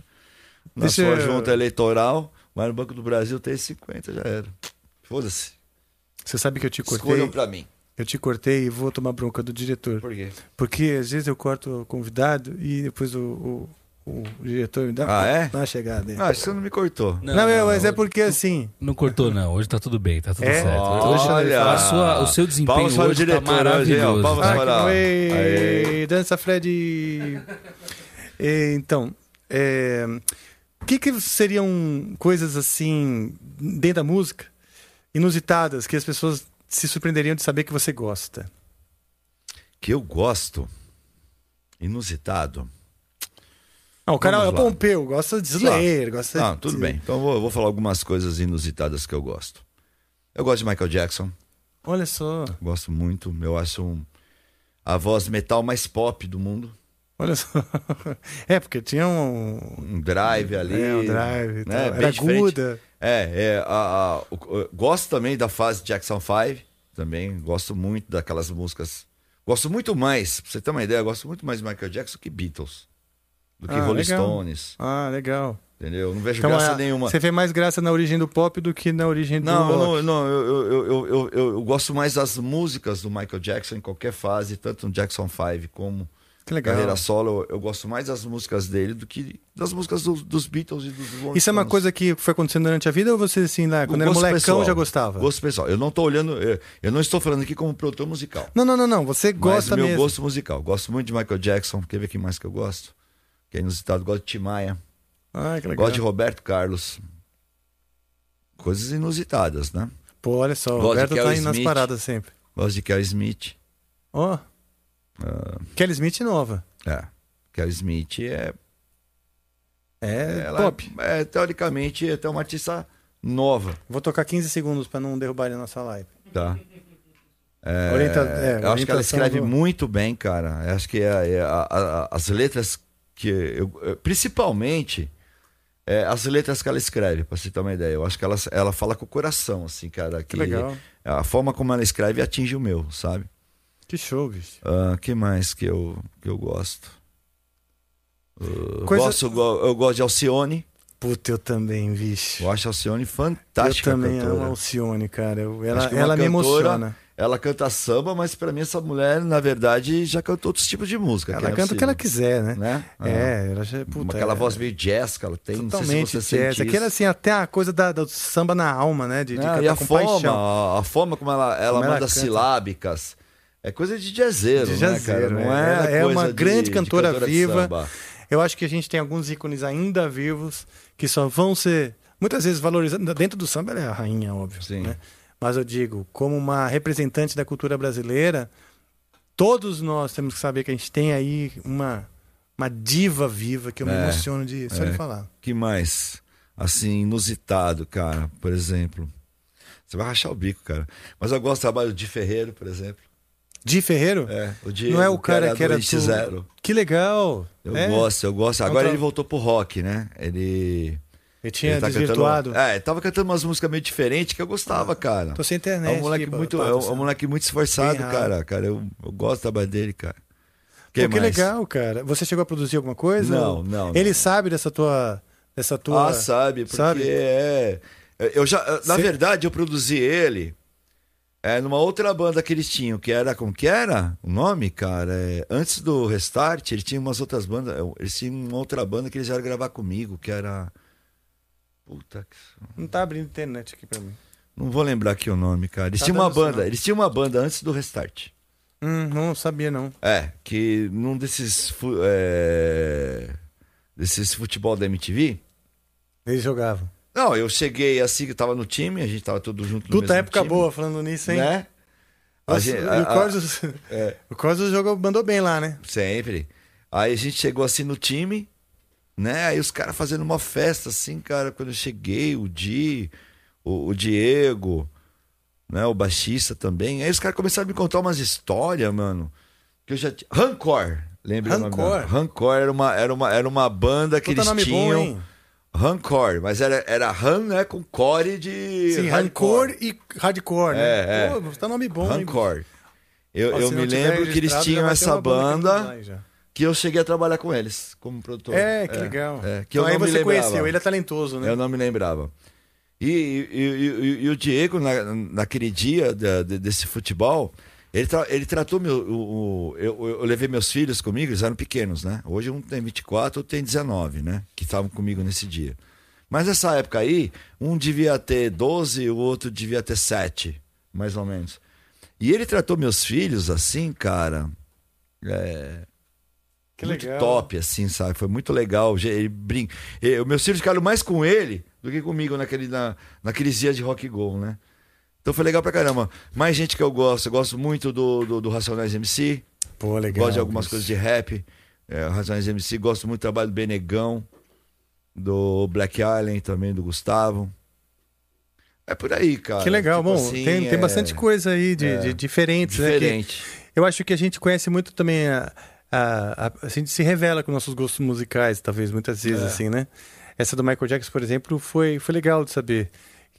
na Deixa sua eu- junta eleitoral, mas no Banco do Brasil 3,50 já era. Foda-se. Você sabe que eu te cortei. Escolham pra mim. Eu te cortei e vou tomar bronca do diretor. Por quê? Porque às vezes eu corto o convidado e depois o, o, o diretor me dá, Ah, é? dá uma chegada. aí. Ah, acho que você não me cortou. Não, meu, mas é porque assim. Não cortou, não. Hoje tá tudo bem, tá tudo É? certo. Hoje, Olha! a sua- o seu desempenho Palmas para o hoje tá diretor hoje, ó. maravilhoso. Palmas Ah, para- Aê. dança Fred. É, então, é, o que, que seriam coisas assim dentro da música inusitadas que as pessoas se surpreenderiam de saber que você gosta? Que eu gosto. Inusitado. Não, o cara é. Pompeu, gosta de Slayer, gosta Não, de... tudo bem. Então eu vou, vou falar algumas coisas inusitadas que eu gosto. Eu gosto de Michael Jackson. Olha só, Gosto muito. Eu acho um- a voz metal mais pop do mundo. olha só. [LAUGHS] É, porque tinha um... Um drive ali. É, um drive né? Era diferente. É, é a, a- gosto também da fase Jackson 5. Também gosto muito daquelas músicas. Gosto muito mais, pra você ter uma ideia, eu gosto muito mais de Michael Jackson que Beatles. Do que Ah, Rolling legal. Stones. Ah, legal. Entendeu? Não vejo Então, graça é, nenhuma. Você vê mais graça na origem do pop do que na origem do Não, eu rock. não, não eu, eu, eu, eu, eu, eu gosto mais das músicas do Michael Jackson em qualquer fase, tanto no Jackson 5 como Que legal. carreira solo. Eu, gosto mais das músicas dele do que das músicas do- dos Beatles e dos Rolling Isso é uma coisa que foi acontecendo durante a vida ou você, assim, lá, quando era molecão, pessoal. já gostava? Gosto pessoal. Eu não tô olhando, eu, eu não estou falando aqui como produtor musical. Não, não, não, não. Você Mas gosta meu mesmo. gosto musical. Gosto muito de Michael Jackson. Quer ver quem mais que eu gosto? Que é inusitado. Gosto de Tim Maia. Ah, que legal. Gosto de Roberto Carlos. Coisas inusitadas, né? Pô, olha só, o Roberto tá indo nas paradas sempre. Gosto de Kelly Smith. Ó, Ah, Kelly Smith nova. é. Kelly Smith é É Ela pop. É, teoricamente, é até uma artista nova, Vou tocar 15 segundos pra não derrubarem a nossa live. tá? É, Orienta- é, eu acho que ela escreve do- muito bem, cara. Eu acho que é, é a- a- as letras que eu, principalmente é, as letras que ela escreve, pra você ter uma ideia. Eu acho que ela, ela fala com o coração, assim, cara. Que, legal. A forma como ela escreve atinge o meu, sabe? Que show, bicho. Ah, que mais que eu, que eu gosto? Ah, Coisa- gosto go- eu gosto de Alcione. Puta, eu também, bicho. Eu acho a Alcione fantástica eu também cantora. amo a Alcione, cara. Eu- Acho ela ela me emociona. Ela canta samba, mas pra mim essa mulher, na verdade, já cantou outros tipos de música. Ela não é canta o que ela quiser, né? né? É, ela já. Puta, Aquela é- voz meio jazz que ela tem. não sei se Totalmente jazz. Aquela, assim, até a coisa da, do samba na alma, né? De, de Não, cantar e a com forma, paixão. a, a forma como ela, ela Como ela manda silábicas. É coisa de jazzeiro, De né, jazeiro, cara? Não é. é, é uma de- grande de cantora cantora viva. Eu acho que a gente tem alguns ícones ainda vivos que só vão ser muitas vezes valorizados. Dentro do samba ela é a rainha, óbvio. Sim. né? Mas eu digo, como uma representante da cultura brasileira, todos nós temos que saber que a gente tem aí uma, uma diva viva que eu me É, emociono de só é. de falar. que mais? Assim, inusitado, cara, por exemplo. Você vai rachar o bico, cara. Mas eu gosto do trabalho de Ferreiro, por exemplo. Di Ferreiro? É, o Diego, Não é o cara que era do X0. Que legal. Eu É. gosto, eu gosto. Agora Contra- ele voltou pro rock, né? Ele. Ele tinha tá desvirtuado. Cantando, é, ele tava cantando umas músicas meio diferentes que eu gostava, cara. Tô sem É internet. um moleque aqui, muito, é um, é moleque muito esforçado, Bem raro. cara. Cara, eu, eu gosto do trabalho dele, cara. Que Pô, que legal, cara. Você chegou a produzir alguma coisa? Não, Ou- não, Ele não. sabe dessa tua. Dessa tua... Ah, sabe, porque Sabe? é. Eu já, na Cê- verdade, eu produzi ele é, numa outra banda que eles tinham, que era. Como que era? O nome, cara? É, antes do Restart, eles tinham umas outras bandas. Eles tinham uma outra banda que eles iam gravar comigo, que era. Puta que. Não tá abrindo internet aqui pra mim. Não vou lembrar aqui o nome, cara. Eles Tá tinham uma sinal. banda. Eles tinham uma banda antes do Restart. Hum, não sabia, não. É, que num desses. é, desses futebol da MTV. Eles jogavam. Não, eu cheguei assim, eu tava no time, a gente tava todo junto no Puta época time, boa falando nisso, hein? Né? Nossa, gente- a- o Corsos, É. [LAUGHS] o Corsos jogou, mandou bem lá, né? Sempre. Aí a gente chegou assim no time, né? Aí os caras fazendo uma festa, assim, cara, quando eu cheguei, o Di, o, o Diego, né? O baixista também. Aí os caras começaram a me contar umas histórias, mano. Que eu já tinha. Rancor. Lembra o nome Rancor? Rancor era uma, era uma, era uma banda que Puta eles bom, tinham. hein? Rancor, mas era, era Ran, né? Com core de. Sim. Rancor e Hardcore, né? É, é. Pô, tá nome bom, hein? Rancor. Eu, Ó, eu me lembro que eles tinham essa banda que eu cheguei a trabalhar com eles como produtor. É, que legal. é, que então eu aí não me você conheceu, ele é talentoso, né? Eu não me lembrava. E, e- e- e- o Diego, na- naquele dia da- de- desse futebol, ele, tra- ele tratou meu. o- o- eu, eu levei meus filhos comigo, eles eram pequenos, né? Hoje um tem 24, outro tem 19, né? Que estavam comigo nesse dia. Mas nessa época aí, um devia ter 12, o outro devia ter 7, mais ou menos. E ele tratou meus filhos assim, cara. É, Que muito legal. top, assim, sabe? Foi muito legal. Ele brin... Os meus filhos ficaram mais com ele do que comigo naquele, na, naqueles dias de rock go, né? Então foi legal pra caramba. Mais gente que eu gosto. Eu gosto muito do, do, do Racionais MC. Pô, legal. gosto de algumas coisas de rap. É, Racionais MC. Gosto muito do trabalho do Benegão. Do Black Island também, do Gustavo. É por aí, cara. Que legal, Tipo bom, assim, tem, tem é- bastante coisa aí de, é, de diferentes, né? Diferente. eu acho que a gente conhece muito também a, a, a, a gente se revela com nossos gostos musicais, talvez muitas vezes É. assim, né? Essa do Michael Jackson, por exemplo, foi, foi legal de saber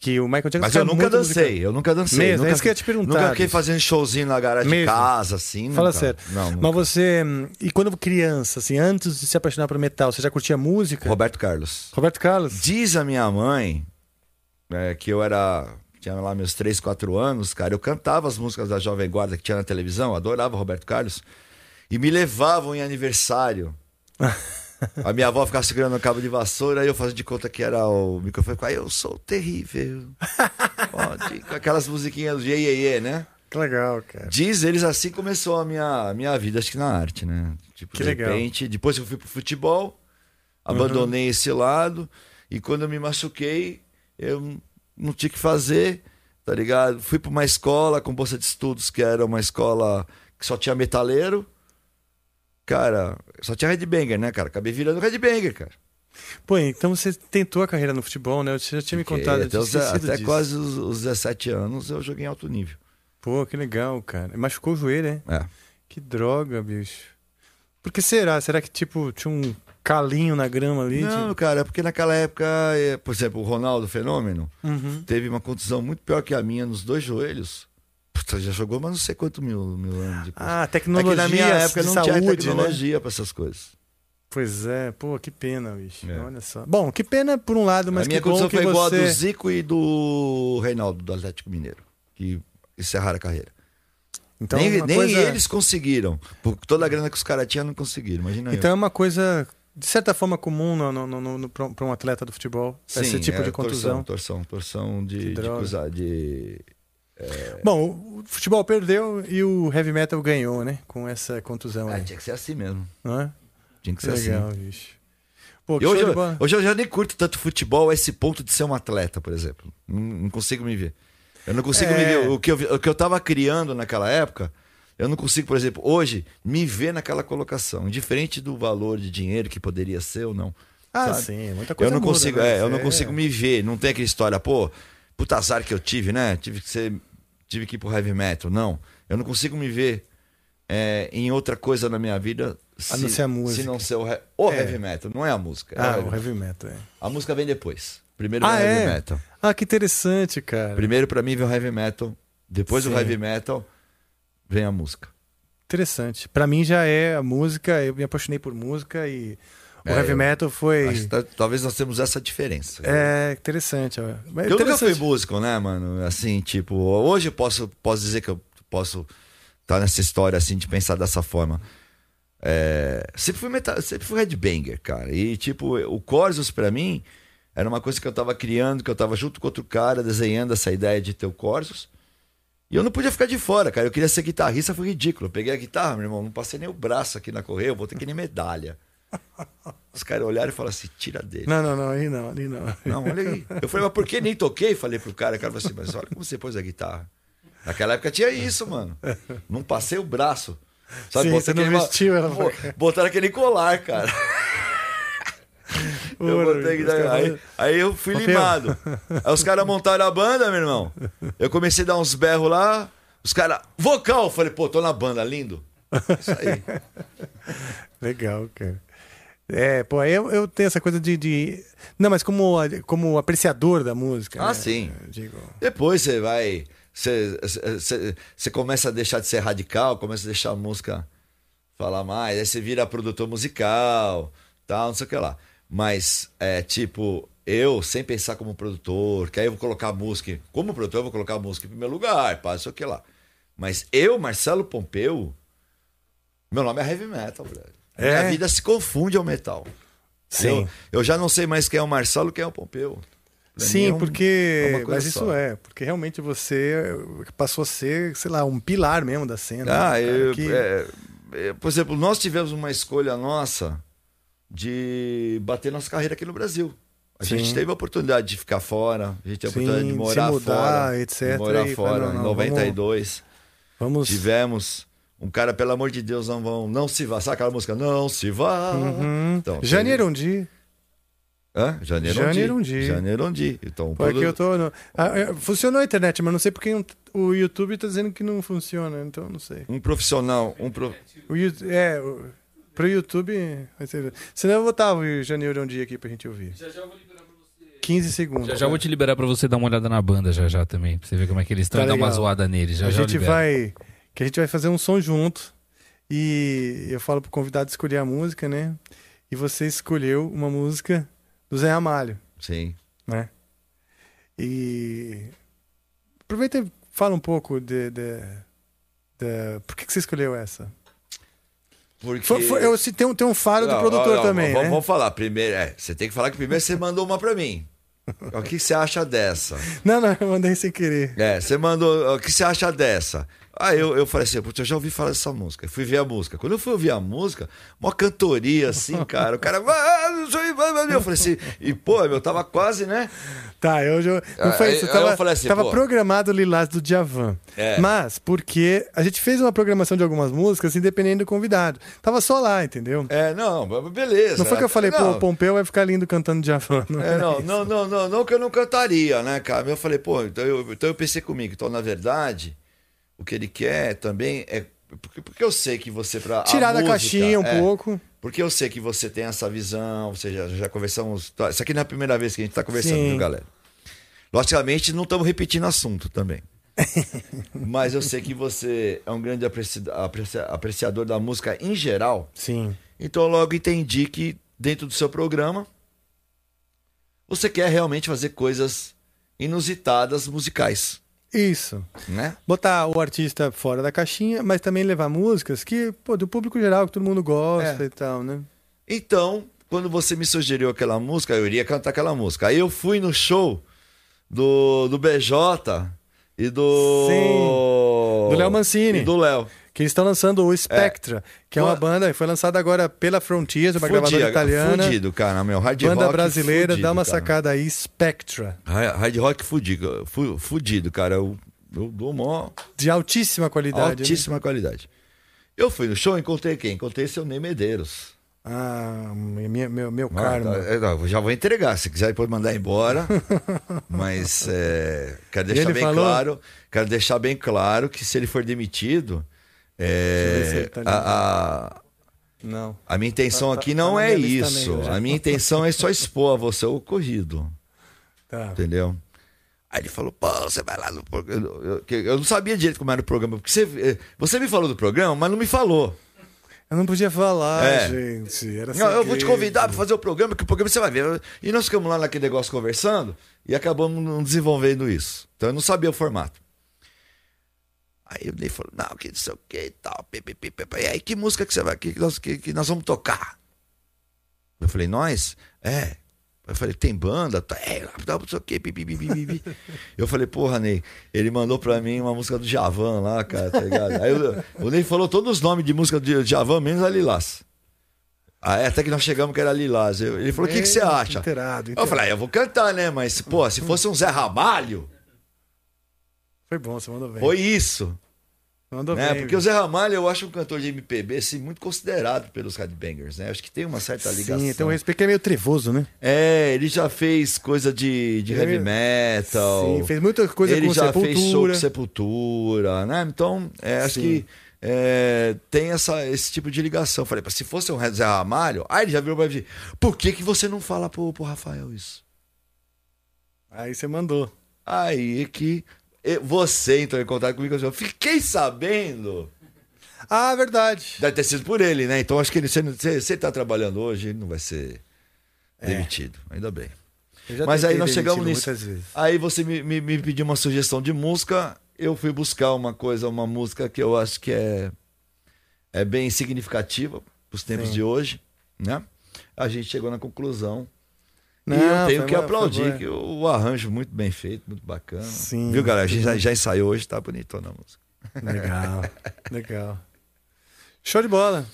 que o Michael Jackson Mas eu nunca dancei, musical. eu nunca dancei. Mesmo, nunca, é isso que eu ia te perguntar, Nunca fiquei fazendo showzinho na garagem de Mesmo. casa, assim. Fala nunca. sério. Não, nunca. Mas você. E quando criança, assim, antes de se apaixonar por metal, você já curtia música? Roberto Carlos. Roberto Carlos? Diz a minha mãe é, que eu era. Tinha lá meus 3, 4 anos, cara. Eu cantava as músicas da Jovem Guarda que tinha na televisão, adorava Roberto Carlos. E me levavam em aniversário. [LAUGHS] A minha avó ficava segurando o cabo de vassoura, aí eu fazia de conta que era o microfone. Aí eu sou terrível. [LAUGHS] Pode. Com aquelas musiquinhas do Iê, né? Que legal, cara. Diz eles assim começou a minha, minha vida, acho que na arte, né? Tipo, Que de legal. repente, depois eu fui pro futebol, abandonei esse lado, e quando eu me machuquei, eu não tinha o que fazer, tá ligado? Fui pra uma escola com bolsa de estudos, que era uma escola que só tinha metaleiro. Cara, só tinha headbanger, né, cara? Acabei virando headbanger, cara. Pô, então você tentou a carreira no futebol, né? Você já tinha me contado. até os- até disso. quase os, os 17 anos eu joguei em alto nível. Pô, que legal, cara. Machucou o joelho, hein? É. Que droga, bicho. Por que será? Será que, tipo, tinha um calinho na grama ali? Não, Tipo- cara, é porque naquela época, é, por exemplo, o Ronaldo Fenômeno Uhum. teve uma contusão muito pior que a minha nos dois joelhos. Puta, já jogou, mas não sei quanto mil, mil anos depois. Ah, é tecnologia que na minha época de não saúde, tinha né? tecnologia pra essas coisas. Pois é, pô, que pena, bicho. É. Olha só. Bom, que pena por um lado, mas a minha que bom que foi igual a do. Zico e do Reinaldo, do Atlético Mineiro, que encerraram a carreira. Então, nem uma nem coisa- eles conseguiram. Por toda a grana que os caras tinham, não conseguiram. Imagina Então é eu. uma coisa, de certa forma, comum no, no, no, no, para um atleta do futebol. esse Sim, tipo é, de contusão. Torção, torção, torção de, Que de, droga. coisa- de- Bom, o futebol perdeu e o heavy metal ganhou, né? Com essa contusão Ah, aí. tinha que ser assim mesmo. Não é? Tinha que ser assim. legal, bicho. Pô, que hoje, eu, hoje eu já nem curto tanto futebol a esse ponto de ser um atleta, por exemplo. Não, não consigo me ver. Eu não consigo É. me ver. O que, eu, o que eu tava criando naquela época, eu não consigo, por exemplo, hoje, me ver naquela colocação. Indiferente do valor de dinheiro que poderia ser ou não. Ah, sabe? sim, muita coisa Eu não muda, consigo, né? é, eu não É. consigo me ver. Não tem aquela história, pô, puta azar que eu tive, né? Tive que ser. Tive que ir pro heavy metal. Não. Eu não consigo me ver é, em outra coisa na minha vida. A não ser a música. Se não ser o, o É. heavy metal, não é a música. é Ah, o heavy metal, é. a música vem depois. Primeiro Ah, vem o heavy é? metal. Ah, que interessante, cara. Primeiro pra mim vem o heavy metal. Depois Sim. do heavy metal vem a música. interessante. Pra mim já é a música, eu me apaixonei por música e o É, heavy metal foi. Tá- talvez nós temos essa diferença. É interessante. Mas Eu nunca interessante. fui músico, né, mano? Assim, tipo, hoje eu posso, posso dizer que eu posso estar nessa história assim de pensar dessa forma. É, sempre fui metal, sempre fui headbanger, cara. E tipo, o Corsos pra mim era uma coisa que eu tava criando, que eu tava junto com outro cara desenhando essa ideia de ter o Corsos. E eu não podia ficar de fora, cara. Eu queria ser guitarrista, foi ridículo. Eu peguei a guitarra, meu irmão, não passei nem o braço aqui na correia, eu vou ter que nem medalha. Os caras olharam e falaram assim: tira dele. Não, não, não, aí não, ali não. Não, olha aí. Eu falei, mas por que nem toquei? Falei pro cara, o cara falou assim, mas olha como você pôs a guitarra. Naquela época tinha isso, mano. Não passei o braço. Sim, Botei você não aquele- vestiu ela cá. Botaram aquele colar, cara. [LAUGHS] Eu botei, caras- aí, aí eu fui Ô, limado. Aí os caras montaram a banda, meu irmão. Eu comecei a dar uns berros lá. Os caras, vocal. Eu Falei, pô, tô na banda, lindo. Isso aí. [LAUGHS] Legal, cara. É, pô, eu, eu tenho essa coisa de, de- Não, mas como, como apreciador da música. Ah, né? sim. Digo, Depois você vai. Você, você, você começa a deixar de ser radical, começa a deixar a música falar mais, aí você vira produtor musical, tal, não sei o que lá. Mas, é tipo, eu, sem pensar como produtor, que aí eu vou colocar a música. Como produtor, eu vou colocar a música em primeiro lugar, pá, não sei o que lá. Mas eu, Marcelo Pompeu, meu nome é heavy metal, velho. É? Minha vida se confunde ao metal. Sim. Eu, eu já não sei mais quem é o Marcelo e quem é o Pompeu. Pra Sim, é um- porque. é mas isso só. é, porque realmente você passou a ser, sei lá, um pilar mesmo da cena. Ah, cara? eu, Que- é, é, por exemplo, nós tivemos uma escolha nossa de bater nossa carreira aqui no Brasil. A Sim. gente teve a oportunidade de ficar fora, a gente teve a oportunidade de morar se mudar, fora, etc. morar E, fora não, não, em 92. Vamos. Tivemos um cara, pelo amor de Deus, não vão, não se vá, sabe aquela música? Não se vá. Uhum. Então, Janeiro um dia. Hã? Janeiro Janeiro dia. dia. Janeiro um dia. Então, Pô, é produ- eu tô. no- Ah, é, funcionou a internet, mas não sei porque o YouTube tá dizendo que não funciona, então não sei. um profissional, um pro... O, é, o, pro YouTube. Senão eu vou botar o Janeiro um dia aqui pra gente ouvir. 15 segundos. Já já vou te liberar pra você dar uma olhada na banda já já também. Pra você ver como é que eles estão Tá e dar uma zoada neles. Já a já eu gente vai. Que a gente vai fazer um som junto. E eu falo pro convidado escolher a música, né? E você escolheu uma música do Zé Ramalho, Sim. né? E. Aproveita e fala um pouco de. de, de- Por que, que você escolheu essa? Porque... Foi- foi- eu, tem, um, tem um faro do Não, produtor não, não, também, vamos, né? vamos falar primeiro. É, você tem que falar que primeiro você mandou uma pra mim. O que você acha dessa? Não, não, eu mandei sem querer. É, você mandou. O que você acha dessa? Aí eu, eu falei assim, putz, eu já ouvi falar dessa música. Fui ver a música. Quando eu fui ouvir a música, uma cantoria assim, [LAUGHS] cara. O cara. "Ah, vai", Eu falei assim, e pô, meu, tava quase, né? Tá, eu já. Não foi isso. aí Tava, eu falei assim, tava pô. programado o Lilás do Djavan. É. Mas, porque a gente fez uma programação de algumas músicas independente do convidado. Tava só lá, entendeu? É, não, beleza. Não foi que eu falei, pô, Não. o Pompeu vai ficar lindo cantando Djavan. Não, É, não, não, não, não, não que eu não cantaria, né, cara? Eu falei, pô, então eu, então eu pensei comigo, então na verdade, o que ele quer também é. Porque, porque eu sei que você, pra. a Tirar da música, caixinha um é, pouco. Porque eu sei que você tem essa visão, ou seja, já conversamos. tá, Isso aqui não é a primeira vez que a gente está conversando, Sim. viu, galera? Logicamente, não estamos repetindo assunto também. [LAUGHS] Mas eu sei que você é um grande apreci- aprecia- apreciador da música em geral. Sim. Então eu logo entendi que dentro do seu programa você quer realmente fazer coisas inusitadas musicais, Isso. né? Botar o artista fora da caixinha, mas também levar músicas que, pô, do público geral, que todo mundo gosta É. e tal, né? Então, quando você me sugeriu aquela música, eu iria cantar aquela música. Aí eu fui no show do, do BJ e do. Sim. Do Léo Mancini. E do Léo. Que eles estão lançando o Spectra, que é uma banda que foi lançada agora pela Frontiers, uma gravadora Fudido, italiana. Fudido, cara, meu. Hard banda rock brasileira, fudido, dá uma cara. sacada aí, Spectra. Hard rock fudido, fu- fudido cara. Eu, eu dou mó De altíssima qualidade. né? altíssima qualidade. Eu fui no show, encontrei quem? Encontrei seu Ney Medeiros. Ah, minha- meu, meu Ah, karma. tá, é, já vou entregar. Se quiser, pode mandar embora. [LAUGHS] Mas é, quero E deixar bem falou? claro. Quero deixar bem claro que se ele for demitido, É, tá a, a, Não. a minha intenção Tá- tá- aqui tá não é isso. já. A minha intenção é só expor a você o ocorrido. Tá. Entendeu? Aí ele falou, pô, você vai lá no programa. Eu, eu- eu não sabia direito como era o programa, porque você, eh, você me falou do programa, mas não me falou. Eu não podia falar, É. gente. Era Não, eu vou te convidar para fazer o programa, que o programa você vai ver. E nós ficamos lá naquele negócio conversando e acabamos não desenvolvendo isso. Então eu não sabia o formato. Aí o Ney falou, não, que não sei o que e tal. E aí, que música que você vai, que nós, que, que nós vamos tocar? Eu falei, nós? É. Eu falei, tem banda? Tá, É, não sei o que. Eu falei, porra, Ney, ele mandou pra mim uma música do Javan lá, cara, tá ligado? Aí o, o Ney falou todos os nomes de música de Javan, menos a Lilás. Aí até que nós chegamos que era Lilás. Eu- Ele falou, o que, que você acha? inteirado, Eu inteirado. falei, ah, eu vou cantar, né? Mas, pô, se fosse um Zé Ramalho, Foi bom, você mandou bem. foi isso. Mandou né? bem. Porque o Zé Ramalho eu acho um cantor de MPB assim, muito considerado pelos headbangers, né? Acho que tem uma certa ligação. Sim, tem um respeito que é meio trevoso, né? É, ele já fez coisa de, de heavy Ele- metal. Sim, fez muita coisa ele com já fez show Sepultura. com Sepultura, né? Então, é, acho Sim. que é, tem essa, esse tipo de ligação. Falei, se fosse um Zé Ramalho, aí ele já virou pra mim, por que, que você não fala pro, pro Rafael isso? Aí você mandou. Aí é que você entrou em contato comigo, eu fiquei sabendo. Ah, verdade. Deve ter sido por ele, né? Então acho que ele, se, ele- tá trabalhando hoje, ele não vai ser demitido. Ainda bem. Mas aí nós chegamos nisso. Aí você me, me, me pediu uma sugestão de música. Eu fui buscar uma coisa, uma música que eu acho que é, é bem significativa para os tempos Sim. de hoje, né? A gente chegou na conclusão. Não, e eu tenho que aplaudir que o, arranjo muito bem feito, muito bacana. Sim, Viu, galera? A gente já, já ensaiou hoje, tá bonitona a música. Legal, [LAUGHS] legal. Show de bola.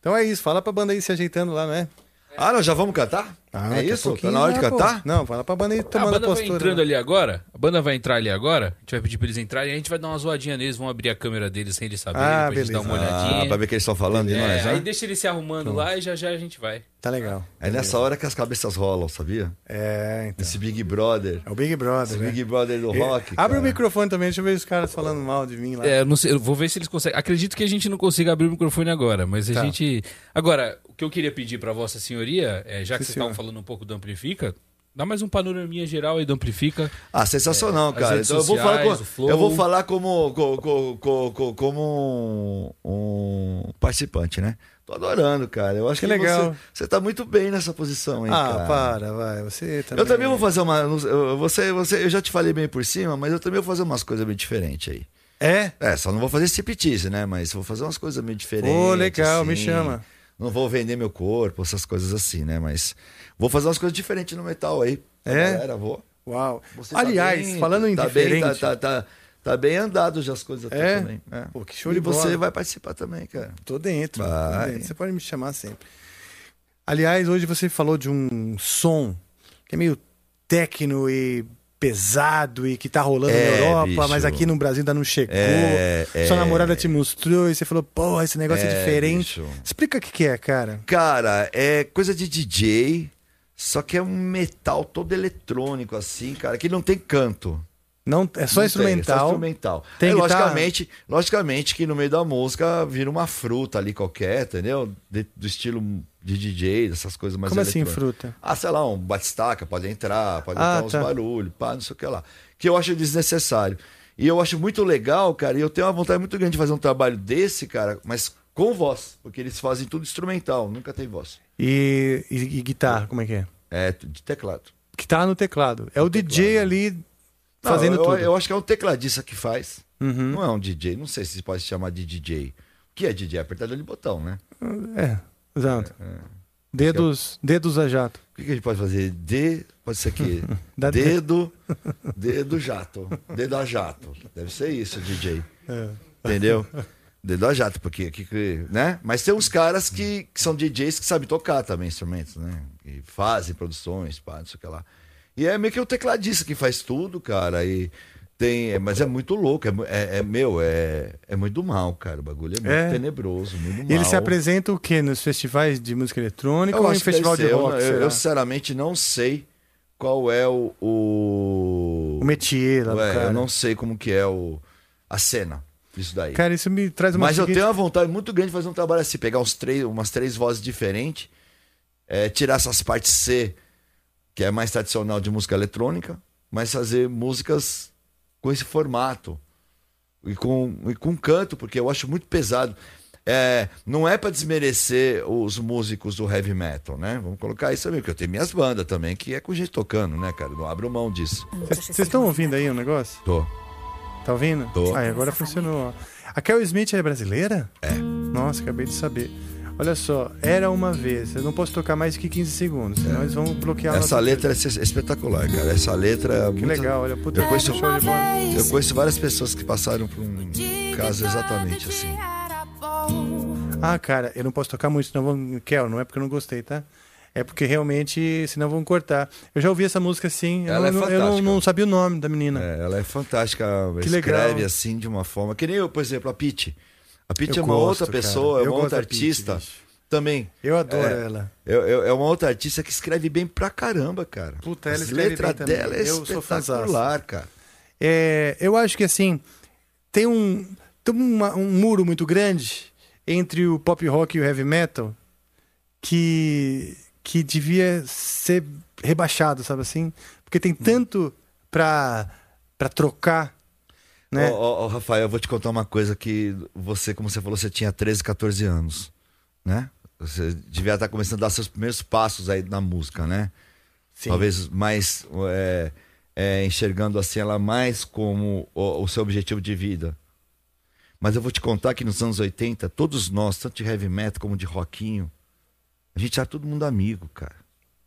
Então é isso, fala pra banda aí se ajeitando lá, não é? Ah, nós já vamos cantar? Ah, é a isso? Tá na hora de pô. cantar? Não, fala pra banda aí a tomando a, banda vai postura. entrando lá. ali agora. A banda vai entrar ali agora. A gente vai pedir pra eles entrarem. A gente vai dar uma zoadinha neles. Vão abrir a câmera deles sem eles saberem. Ah, pra gente dar beleza. uma olhadinha. Ah, pra ver o que eles estão falando de É, nós, aí né? deixa eles se arrumando lá e já já a gente vai. Tá legal. É nessa hora que as cabeças rolam, sabia? É, então. Esse Big Brother. É o Big Brother, Esse né? Big Brother do E- rock. Abre o cara. microfone também, deixa eu ver os caras falando mal de mim lá. É, eu não sei, eu vou ver se eles conseguem. Acredito que a gente não consiga abrir o microfone agora, mas a Tá. gente. Agora, o que eu queria pedir pra Vossa Senhoria, é, já que Sim, vocês estavam senhor. Falando um pouco do Amplifica, dá mais um panoraminha geral aí do Amplifica. Ah, sensacional, É, cara. Então eu vou eu vou falar como, co- co- co- co- como um, um participante, né? Tô adorando, cara. Eu acho Que que, legal. Você, você tá muito bem nessa posição, hein, ah, cara. para, vai. Você também. Eu também vou fazer uma. eu- Você, você, eu já te falei bem por cima, mas eu também vou fazer umas coisas bem diferentes aí. É? É, só não vou fazer striptease, né? Mas vou fazer umas coisas meio diferentes. Ô, legal, me assim. chama. Não vou vender meu corpo, essas coisas assim, né? Mas vou fazer umas coisas diferentes no metal aí. É? Galera, vou. Uau. Você tá Aliás, bem- falando em tá diferente. Bem, tá, tá, tá, tá bem andado já as coisas É? também. É. Pô, que show e de você bola. vai participar também, cara. Tô dentro, tô dentro. Você pode me chamar sempre. Aliás, hoje você falou de um som que é meio técnico e pesado e que tá rolando É, na Europa, bicho. mas aqui no Brasil ainda não chegou. É, Sua é. namorada te mostrou e você falou, pô, esse negócio é, É, diferente. bicho. Explica o que, que é, cara. Cara, é coisa de DJ, só que é um metal todo eletrônico, assim, cara, que não tem canto. Não, é só Não tem, instrumental. é só instrumental. Tem guitarra? logicamente, logicamente que no meio da música vira uma fruta ali qualquer, entendeu? De- do estilo de DJ, dessas coisas mais Como assim, fruta? Ah, sei lá, um batistaca pode entrar, pode Ah, entrar uns tá. barulhos, pá, não sei o que lá. Que eu acho desnecessário. E eu acho muito legal, cara, e eu tenho uma vontade muito grande de fazer um trabalho desse, cara, mas com voz, porque eles fazem tudo instrumental, nunca tem voz. E, e- e guitarra, como é que é? É, de teclado. Guitarra no teclado. É o DJ ali Não, fazendo eu, tudo. Eu acho que é um tecladista que faz. Uhum. Não é um DJ. Não sei se pode se chamar de DJ. O que é DJ? É apertador de botão, né? É, exato. Dedos, dedos a jato. O que, que a gente pode fazer? D. Pode ser aqui. [LAUGHS] Dedo. Dedo jato. Dedo a jato. Deve ser isso, DJ. É. Entendeu? [LAUGHS] Dedo a jato, porque aqui, que- né? Mas tem uns caras que, que são DJs que sabem tocar também instrumentos, né? E fazem produções, pá, não sei o que lá. E é meio que o tecladista que faz tudo, cara. E tem, é- mas é muito louco. É, é- é, meu, é, é muito do mal, cara. O bagulho é muito É. tenebroso, muito do mal. Ele se apresenta o quê? Nos festivais de música eletrônica ou em festival de rock? Eu, eu, eu, sinceramente não sei qual é o. O, O métier lá do É, cara. Eu não sei como que é o, a cena disso daí. Cara, isso me traz uma Mas eu seguinte- tenho uma vontade muito grande de fazer um trabalho assim, pegar uns três, umas três vozes diferentes, é, tirar essas partes C, que é mais tradicional de música eletrônica, mas fazer músicas com esse formato e com, e com canto, porque eu acho muito pesado. É, não é para desmerecer os músicos do heavy metal, né? Vamos colocar isso também, porque eu tenho minhas bandas também, que é com gente tocando, né, cara? Não abro mão disso. Vocês estão ouvindo aí o negócio? Tô. Tá ouvindo? Tô. Ah, agora funcionou. ó. A Kel Smith é brasileira? É. Nossa, acabei de saber. Olha só, era uma vez. Eu não posso tocar mais que 15 segundos, senão eles vão bloquear Essa letra é es- espetacular, cara. Essa letra é Que legal, olha, puta eu conheço, eu conheço várias pessoas que passaram por um caso exatamente assim. Ah, cara, eu não posso tocar muito, senão vão. Kel, não é porque eu não gostei, tá? É porque realmente, senão vão cortar. Eu já ouvi essa música assim, eu, Ela é não, eu não, fantástica. não sabia o nome da menina. É, ela é fantástica, Que escreve legal. assim de uma forma. Que nem eu, por exemplo, a Pete. A Pete Eu é uma gosto, outra cara. pessoa, é Eu uma outra Pitty, artista bicho. também. Eu adoro É, ela. É, é- é uma outra artista que escreve bem pra caramba, cara. Puta, ela As escreve letras bem também. dela é Eu espetacular, cara. É, eu acho que assim, tem um, tem uma- um muro muito grande entre o pop rock e o heavy metal que, que devia ser rebaixado, sabe assim? Porque tem tanto pra, pra trocar, né? Ó, Rafael, eu vou te contar uma coisa que você, como você falou, você tinha 13, 14 anos, né? Você devia estar começando a dar seus primeiros passos aí na música, né? Sim. Talvez mais é, é, enxergando assim ela mais como o, o seu objetivo de vida. Mas eu vou te contar que nos anos 80, todos nós, tanto de heavy metal como de rockinho, a gente era todo mundo amigo, cara.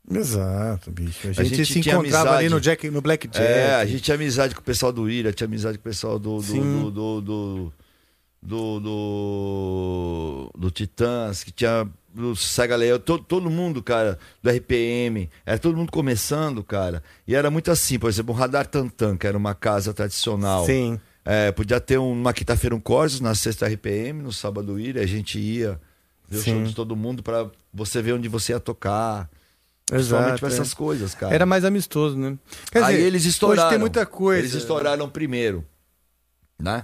Exato, bicho. A gente, gente se tinha encontrava ali amizade. no, Jack, no Black Jack. É, a gente tinha amizade com o pessoal do Ira, tinha amizade com o pessoal do. do, do, do, do, do, do, Titãs, que tinha do Sega Leão, todo, todo mundo, cara, do RPM, era todo mundo começando, cara. E era muito assim, por exemplo, um Radar Tantan, que era uma casa tradicional. Sim. É, podia ter um- uma quinta-feira um Corsos, na sexta RPM, no sábado Ira, a gente ia ver o Sim. show de todo mundo pra você ver onde você ia tocar. Exato, pra é. essas coisas, cara. Era mais amistoso, né? Quer Aí dizer, eles estouraram. Hoje tem muita coisa. Eles estouraram primeiro, né?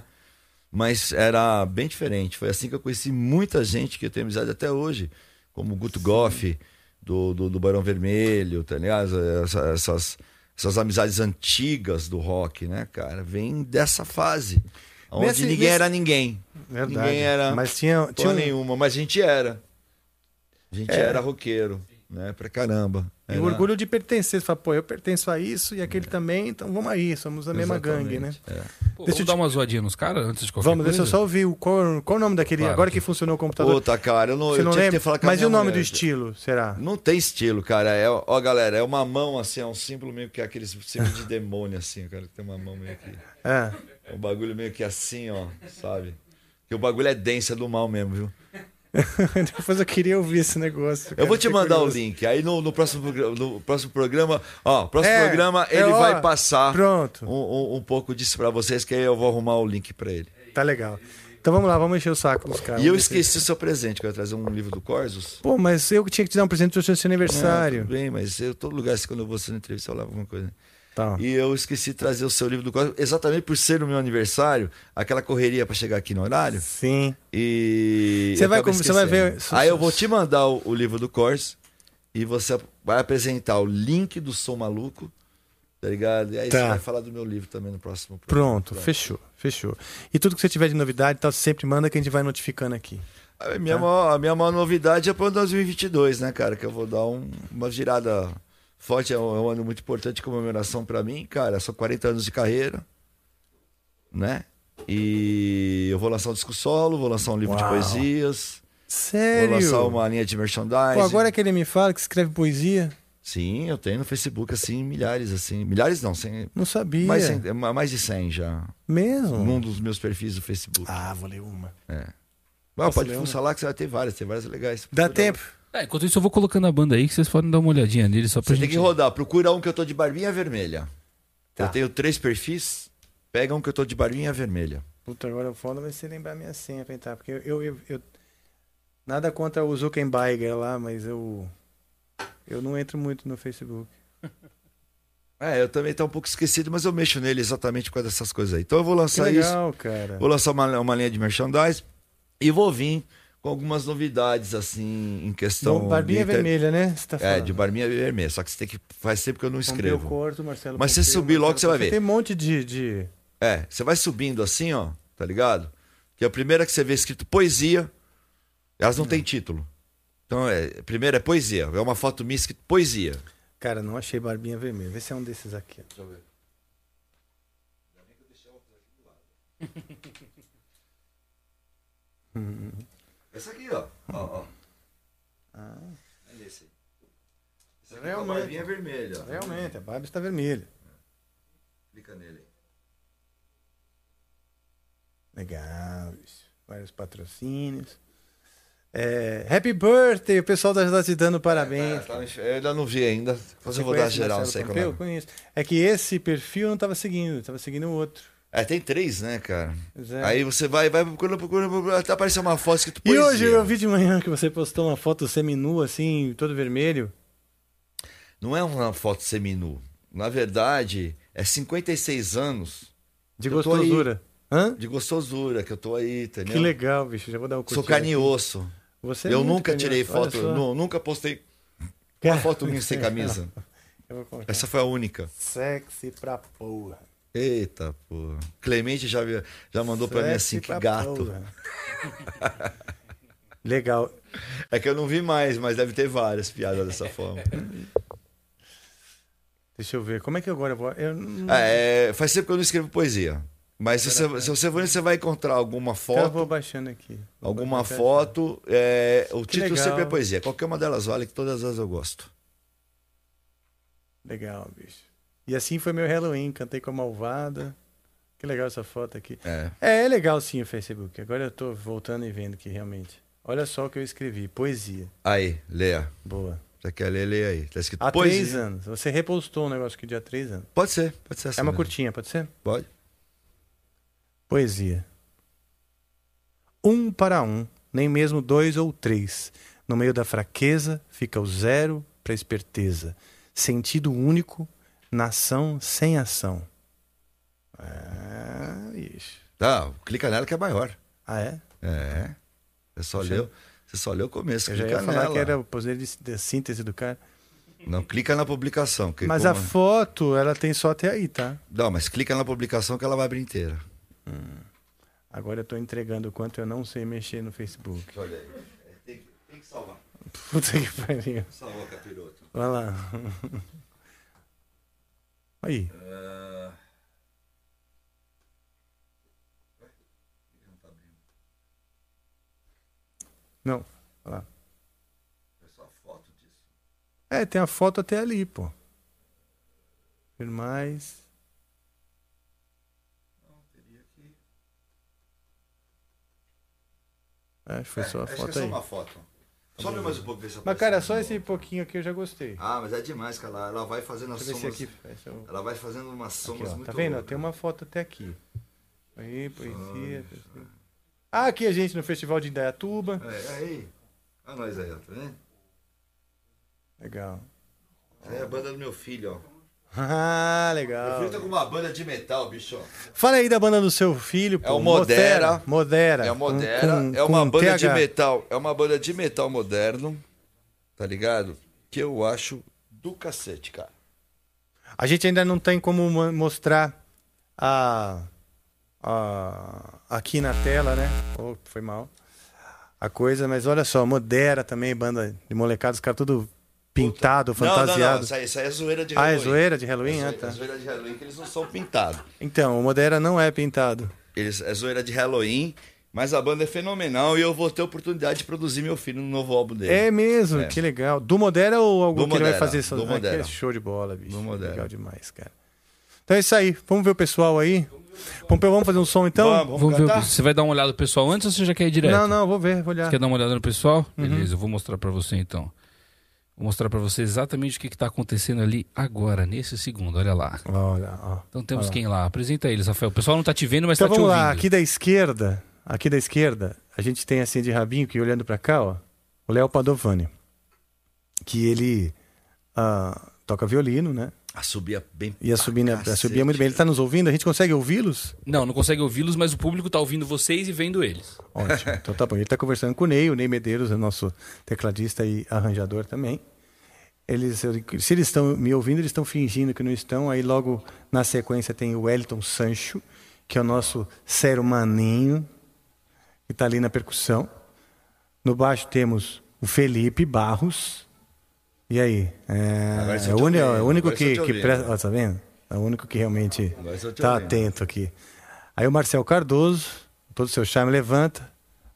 Mas era bem diferente. Foi assim que eu conheci muita gente que eu tenho amizade até hoje, como o Guto Goff, do, do, do Barão Vermelho, tá ligado? Essa- Essas, essas amizades antigas do rock, né, cara? Vem dessa fase. Onde Nesse- ninguém nesse- era ninguém. Verdade. Ninguém era Mas tinha, tinha um- nenhuma, mas a gente era. A gente É. era roqueiro, né? Pra caramba. E Era- o orgulho de pertencer. Você fala, pô, eu pertenço a isso e aquele também, então vamos aí, somos a mesma gangue, né? É. Pô, Deixa vamos eu dar te- uma zoadinha nos caras antes de qualquer Vamos, coisa? deixa eu só ouvir o, qual, qual o nome daquele. Claro agora que- que funcionou o computador. Puta, cara, eu não, Você eu não tinha que lembra? ter falado com a Mas e o nome mulher. do estilo, será? Não tem estilo, cara. É, ó, galera, é uma mão assim, é um símbolo meio que aquele símbolo de demônio, assim, cara. que Tem uma mão meio que. É. É um bagulho meio que assim, ó, sabe? Que o bagulho é denso, é do mal mesmo, viu? [LAUGHS] Depois eu queria ouvir esse negócio. Eu cara, vou te mandar o link. Aí no, no próximo, programa- no próximo programa, ó, próximo É, programa é, ele ó, vai passar Pronto, um, um, um pouco disso pra vocês, que aí eu vou arrumar o link pra ele. tá legal. Então vamos lá, vamos encher o saco dos caras. E eu esqueci o seu presente, que eu ia trazer um livro do Corsos. Pô, mas eu que tinha que te dar um presente do seu aniversário. Tudo bem, mas eu, todo lugar, assim, quando eu vou ser entrevista, eu levo alguma coisa. Tá. E eu esqueci de trazer o seu livro do Corsos, exatamente por ser o meu aniversário, aquela correria pra chegar aqui no horário. Sim. E. Você vai você vai ver-. Aí eu vou te mandar o, o livro do Corsos e você vai apresentar o link do Som Maluco, tá ligado? E aí Tá. você vai falar do meu livro também no próximo programa. Pronto, fechou, fechou. E tudo que você tiver de novidade, tá, sempre manda que a gente vai notificando aqui. A minha, maior, a minha maior novidade é para 2022, né, cara? Que eu vou dar um- uma virada forte. É um, é um ano muito importante de comemoração para mim, cara. São 40 anos de carreira, né? E eu vou lançar um disco solo, vou lançar um livro de Uau. poesias, Sério? vou lançar uma linha de merchandising. Pô, agora que ele me fala que escreve poesia, Sim, eu tenho no Facebook, assim, milhares, assim. Milhares não, sem, não sabia. mais, cem- mais de 100 já. Mesmo? Num dos meus perfis do Facebook. Ah, vou ler uma. É. Mas pode fuçar lá que você vai ter várias, tem várias legais. Dá tempo? É, enquanto isso, eu vou colocando a banda aí que vocês podem dar uma olhadinha nele só pra Você gente. tem que rodar. Procura um que eu tô de barbinha vermelha. Tá. Eu tenho três perfis. Pega um que eu tô de barbinha vermelha. Puta, agora o foda vai ser lembrar minha senha pra entrar. Porque eu, eu, eu- eu- Nada contra o Zuckerberg lá, mas eu. Eu não entro muito no Facebook. [LAUGHS] É, eu também tô um pouco esquecido, mas eu mexo nele exatamente com essas coisas aí. Então eu vou Que lançar isso. legal, cara. Vou lançar uma, uma linha de merchandise e vou vir com algumas novidades, assim, em questão. Bom, barbinha inter- vermelha, né? Você tá É, de barbinha vermelha. Só que você tem que. Faz tempo que eu não Pompeu escrevo. Corto, Marcelo Mas se Pompeu, você subir logo, Marcelo você vai ver. Tem um monte de... de... É, você vai subindo assim, ó, tá ligado? Que a primeira que você vê escrito poesia, elas não têm título. Então, é, primeiro é poesia. É uma foto minha escrito poesia. Cara, não achei barbinha vermelha. Vê se é um desses aqui. Deixa eu ver. Hum. [LAUGHS] Essa aqui, ó. ó, ó. Ah, Olha esse. Essa aqui com a Realmente. barbinha vermelha. ó. realmente, a barba está vermelha. Clica nele aí. Legal, bicho. Vários patrocínios. É, happy birthday, o pessoal tá te dando parabéns. É, tá no- eu ainda não vi ainda. Depois Você eu vou dar geral, não sei como é. Conheço. É que esse perfil eu não tava seguindo, eu tava seguindo o outro. É, tem três, né, cara? É. Aí você vai, vai procurando, procurando, procurando, até aparecer uma foto escrito E poesia. hoje eu vi de manhã que você postou uma foto seminu assim, todo vermelho. Não é uma foto seminu. Na verdade, é 56 anos. De gostosura. Hã? De gostosura, que eu tô aí, entendeu? Que legal, bicho. Já vou dar um Sou carne e osso. Você é eu nunca e tirei foto, nu- nunca postei [LAUGHS] uma foto minha sem camisa. Eu vou colocar. Essa foi a única. Sexy pra porra. Eita, pô. Clemente já, já mandou pra mim assim, que gato. [LAUGHS] Legal. É que eu não vi mais, mas deve ter várias piadas dessa forma. Deixa eu ver. Como é que agora eu vou. Eu não- É, faz tempo que eu não escrevo poesia. Mas se você, se você for, você vai encontrar alguma Cara, eu vou foto, baixando aqui. Vou alguma baixando. foto, é, o Que título legal. sempre é poesia. Qualquer uma delas vale, que todas as eu gosto. Legal, bicho. E assim foi meu Halloween. Cantei com a malvada. Que legal essa foto aqui. É. É, é legal sim o Facebook. Agora eu tô voltando e vendo que realmente. Olha só o que eu escrevi. Poesia. Aí, leia. Boa. Você quer ler, leia aí. Tá escrito Há poesia. três anos. Você repostou um negócio aqui de há três anos. Pode ser, pode ser essa É uma mesmo. curtinha, pode ser? Pode. Poesia. Um para um, nem mesmo dois ou três. No meio da fraqueza fica o zero para esperteza. Sentido único, nação sem ação. Ah, ixi. Tá, clica nela que é maior. Ah, é? É. Você só Poxa. leu, você só leu o começo. Eu já clica ia falar nela. que era o poder de, de síntese do cara. Não, clica na publicação. Mas como- a foto, ela tem só até aí, tá? Não, mas clica na publicação que ela vai abrir inteira. Agora eu tô entregando o quanto eu não sei mexer no Facebook. Olha aí. Tem, tem que salvar. Puta que pariu. Salvou, capiroto. Vai lá. Aí. Ah. Não. Vai lá. É só foto disso. É, tem a foto até ali, pô. Ver mais. É, foi só a Acho que foto é só aí. uma foto. Sobe mais um pouco ver se Mas, cara, só esse pouquinho aqui eu já gostei. Ah, mas é demais, cara. Ela, ela vai fazendo as Deixa aqui Ela vai fazendo umas Aqui, somas ó, muito tá vendo? Tem uma foto até aqui. Aí, poesia. Ah, aqui a gente no Festival de Indaiatuba. É, aí. Olha nós aí, ó. Tá vendo? Legal. É a banda do meu filho, ó. Ah, Meu legal. filho tá com uma banda de metal, bicho. Fala aí da banda do seu filho, pô. É o Modera. Modera. É o Modera. com- é uma banda de TH. metal. É uma banda de metal moderno. Tá ligado? Que eu acho do cacete, cara. A gente ainda não tem como mo- mostrar a, a- aqui na tela, né? Oh, foi mal. A coisa, mas olha só, Modera também, banda de molecados, cara tudo pintado, Não, não, não. fantasiado. Isso aí, isso aí é zoeira de Ah, é Halloween. zoeira de Halloween? É Ah, zoeira, tá. é zoeira de Halloween que eles não são pintados. Então, o Modera não é pintado. Eles, é zoeira de Halloween, mas a banda é fenomenal e eu vou ter a oportunidade de produzir meu filho no novo álbum dele. É mesmo, É. que legal. Do Modera ou algum Do que ele vai Modera, fazer só? do Ah, que Modera. é show de bola, bicho. Do Modera. Legal demais, cara. Então é isso aí. Vamos ver o pessoal aí. Pompeu, vamos fazer um som então? Vamos, Vamos ver, você vai dar uma olhada no pessoal antes ou você já quer ir direto? Não, não, vou ver, vou olhar. Você quer dar uma olhada no pessoal? Uhum. Beleza, eu vou mostrar pra você então. Vou mostrar pra você exatamente o que, que tá acontecendo ali agora, nesse segundo. Olha lá. Olha, ó. Então temos Olha quem lá? Apresenta eles, Rafael. O pessoal não tá te vendo, mas Então tá te vamos ouvindo. lá, aqui da esquerda, aqui da esquerda, a gente tem assim de rabinho que olhando pra cá, ó, o Léo Padovani, que ele ah, toca violino, né? Subia bem. Ia subindo, cacete, subia muito bem. Ele tá nos ouvindo? A gente consegue ouvi-los? Não, não consegue ouvi-los, mas o público tá ouvindo vocês e vendo eles. Ótimo. [LAUGHS] Então tá bom. Ele tá conversando com o Ney, o Ney Medeiros é nosso tecladista e arranjador também. Eles, se eles estão me ouvindo, eles estão fingindo que não estão. Aí logo na sequência tem o Wellington Sancho, que é o nosso ser humaninho, que está ali na percussão. No baixo temos o Felipe Barros. E aí? É, você é o, uni- é o único que, que presta. Ó, tá vendo? É o único que realmente está ouvindo. atento aqui. Aí o Marcel Cardoso, todo o seu charme levanta,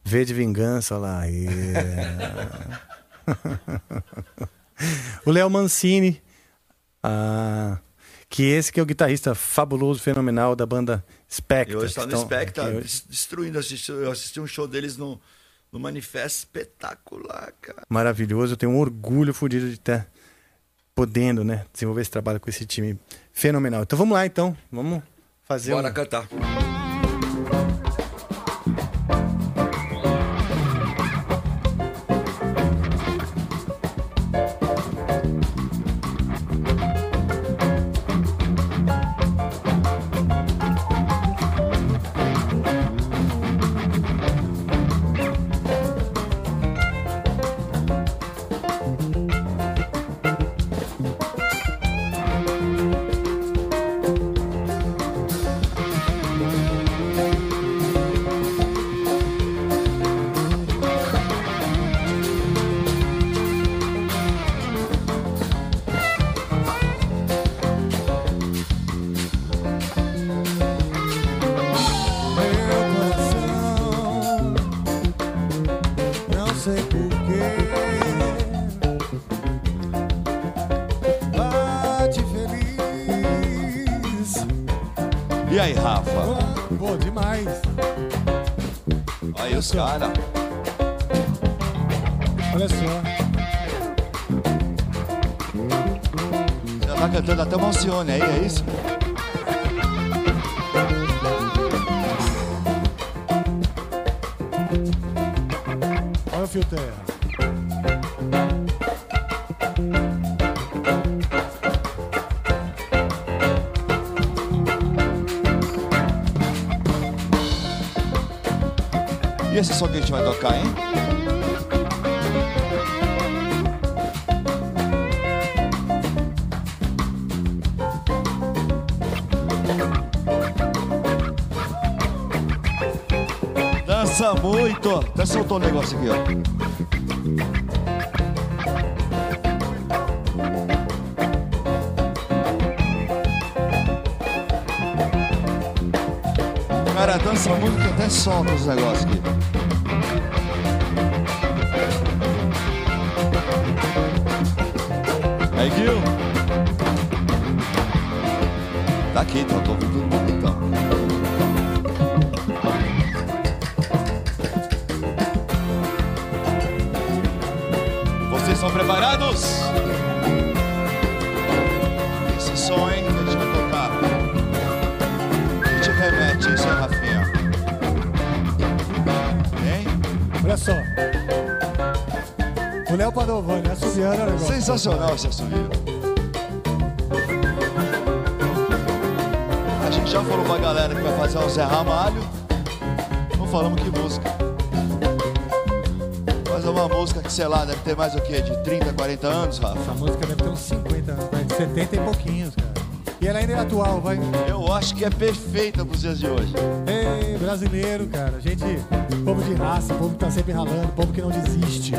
vê de vingança, olha lá. [LAUGHS] o Léo Mancini, ah, que esse que é o guitarrista fabuloso, fenomenal da banda Spectre. E hoje tá no Spectre, tá hoje- des- destruindo. Assisti- Eu assisti um show deles no, no Manifesto espetacular, cara. maravilhoso. Eu tenho um orgulho fodido de estar podendo, né, desenvolver esse trabalho com esse time fenomenal. Então vamos lá, então. Vamos fazer Bora um... cantar. Muito! Até soltou um negócio aqui, ó. Cara, dança muito que até solta os negócios aqui. Sensacional esse assobio. A gente já falou pra galera que vai fazer o Zé Ramalho. Não falamos que música. Mas é uma música que, sei lá, deve ter mais o quê? De 30, 40 anos, Rafa? Essa música deve ter uns 50 anos, vai, 70 e pouquinhos, cara. E ela ainda é atual, vai. Eu acho que é perfeita pros dias de hoje. Ei, brasileiro, cara. Gente, povo de raça, povo que tá sempre ralando, povo que não desiste.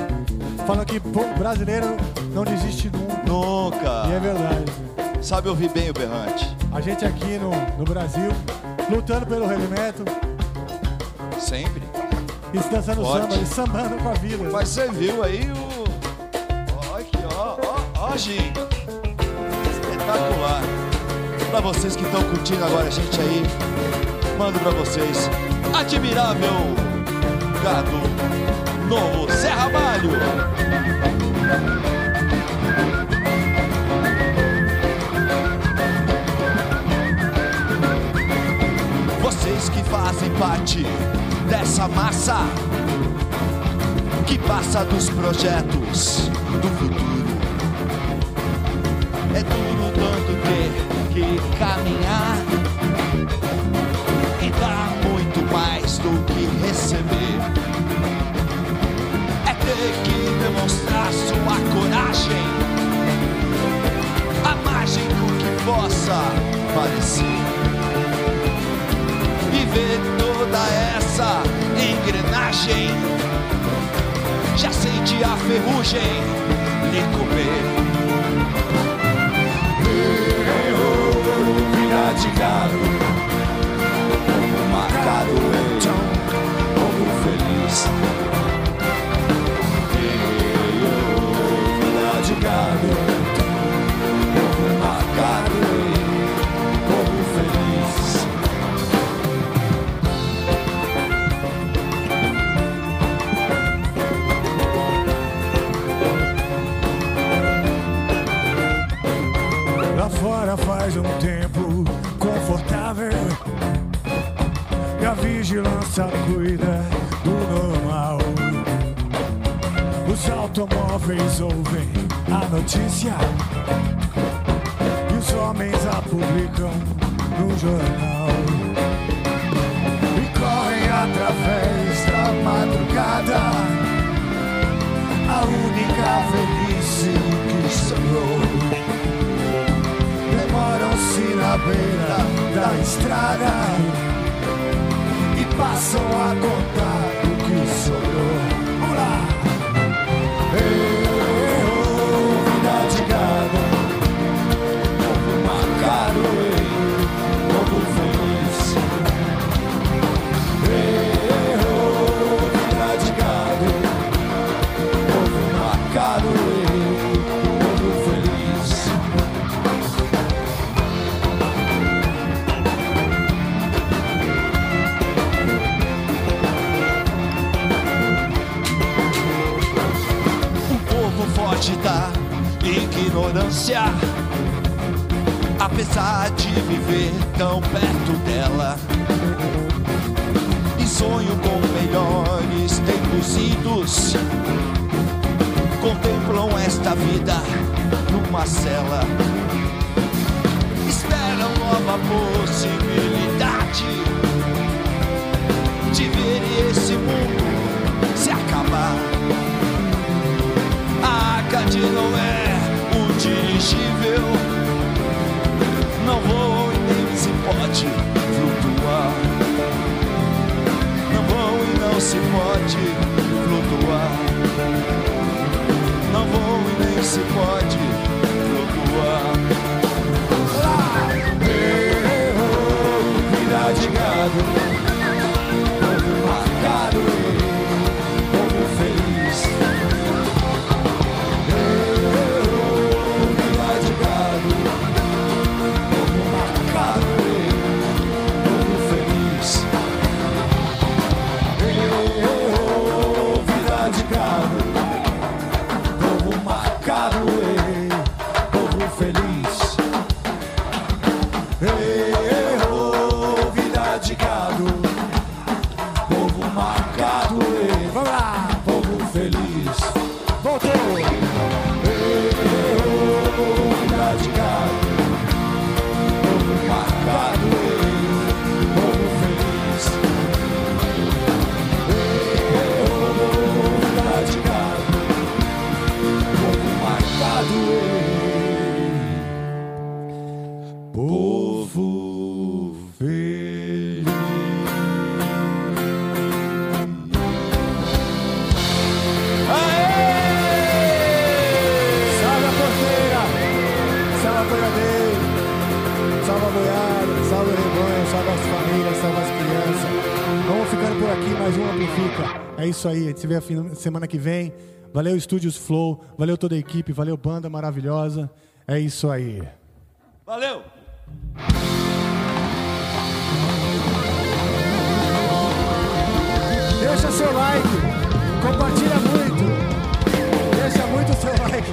Falam que povo brasileiro não desiste nunca. Nunca. E é verdade. Sabe ouvir bem o berrante. A gente aqui no, no Brasil, lutando pelo metal Sempre. e se dançando Forte. samba e sambando com a vida. Mas você viu aí o. Ó, aqui, ó, ó, ó, Gi. Espetacular. Pra vocês que estão curtindo agora a gente aí, mando pra vocês. Admirável Gado Novo Serra Malho. Vocês que fazem parte dessa massa que passa dos projetos do futuro. É duro tanto que caminhar e dar muito mais do que receber. Que demonstrar sua coragem, a margem do que possa parecer. E ver toda essa engrenagem, já sente a ferrugem lhe comer. De gado, como marcado então, como feliz. Lá fora faz um tempo confortável. E a vigilância cuida do normal. Os automóveis ouvem a notícia. E os homens a publicam no jornal. E correm através da madrugada. A única velhice que sobrou demoram-se na beira da estrada e passam a contar povo forte da ignorância, apesar de viver tão perto dela. E sonho com melhores tempos idos, contemplam esta vida numa cela. Esperam nova possibilidade de ver esse mundo se acabar. Não é o dirigível, não vou e nem se pode flutuar. Não vou e não se pode flutuar. Não vou e nem se pode flutuar. Ei, oh, vida de gado, marcado, É isso aí, a gente se vê semana que vem. Valeu Estúdios Flow, valeu toda a equipe, valeu banda maravilhosa. É isso aí. Valeu! Deixa seu like, compartilha muito, deixa muito seu like,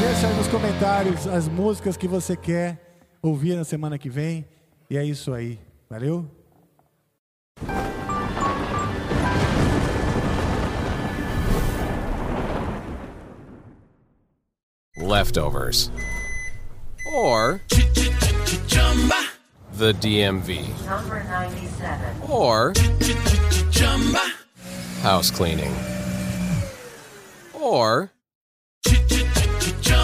deixa aí nos comentários as músicas que você quer ouvir na semana que vem. E é isso aí, valeu? Leftovers. Or. The DMV. Number 97. Or house cleaning. Or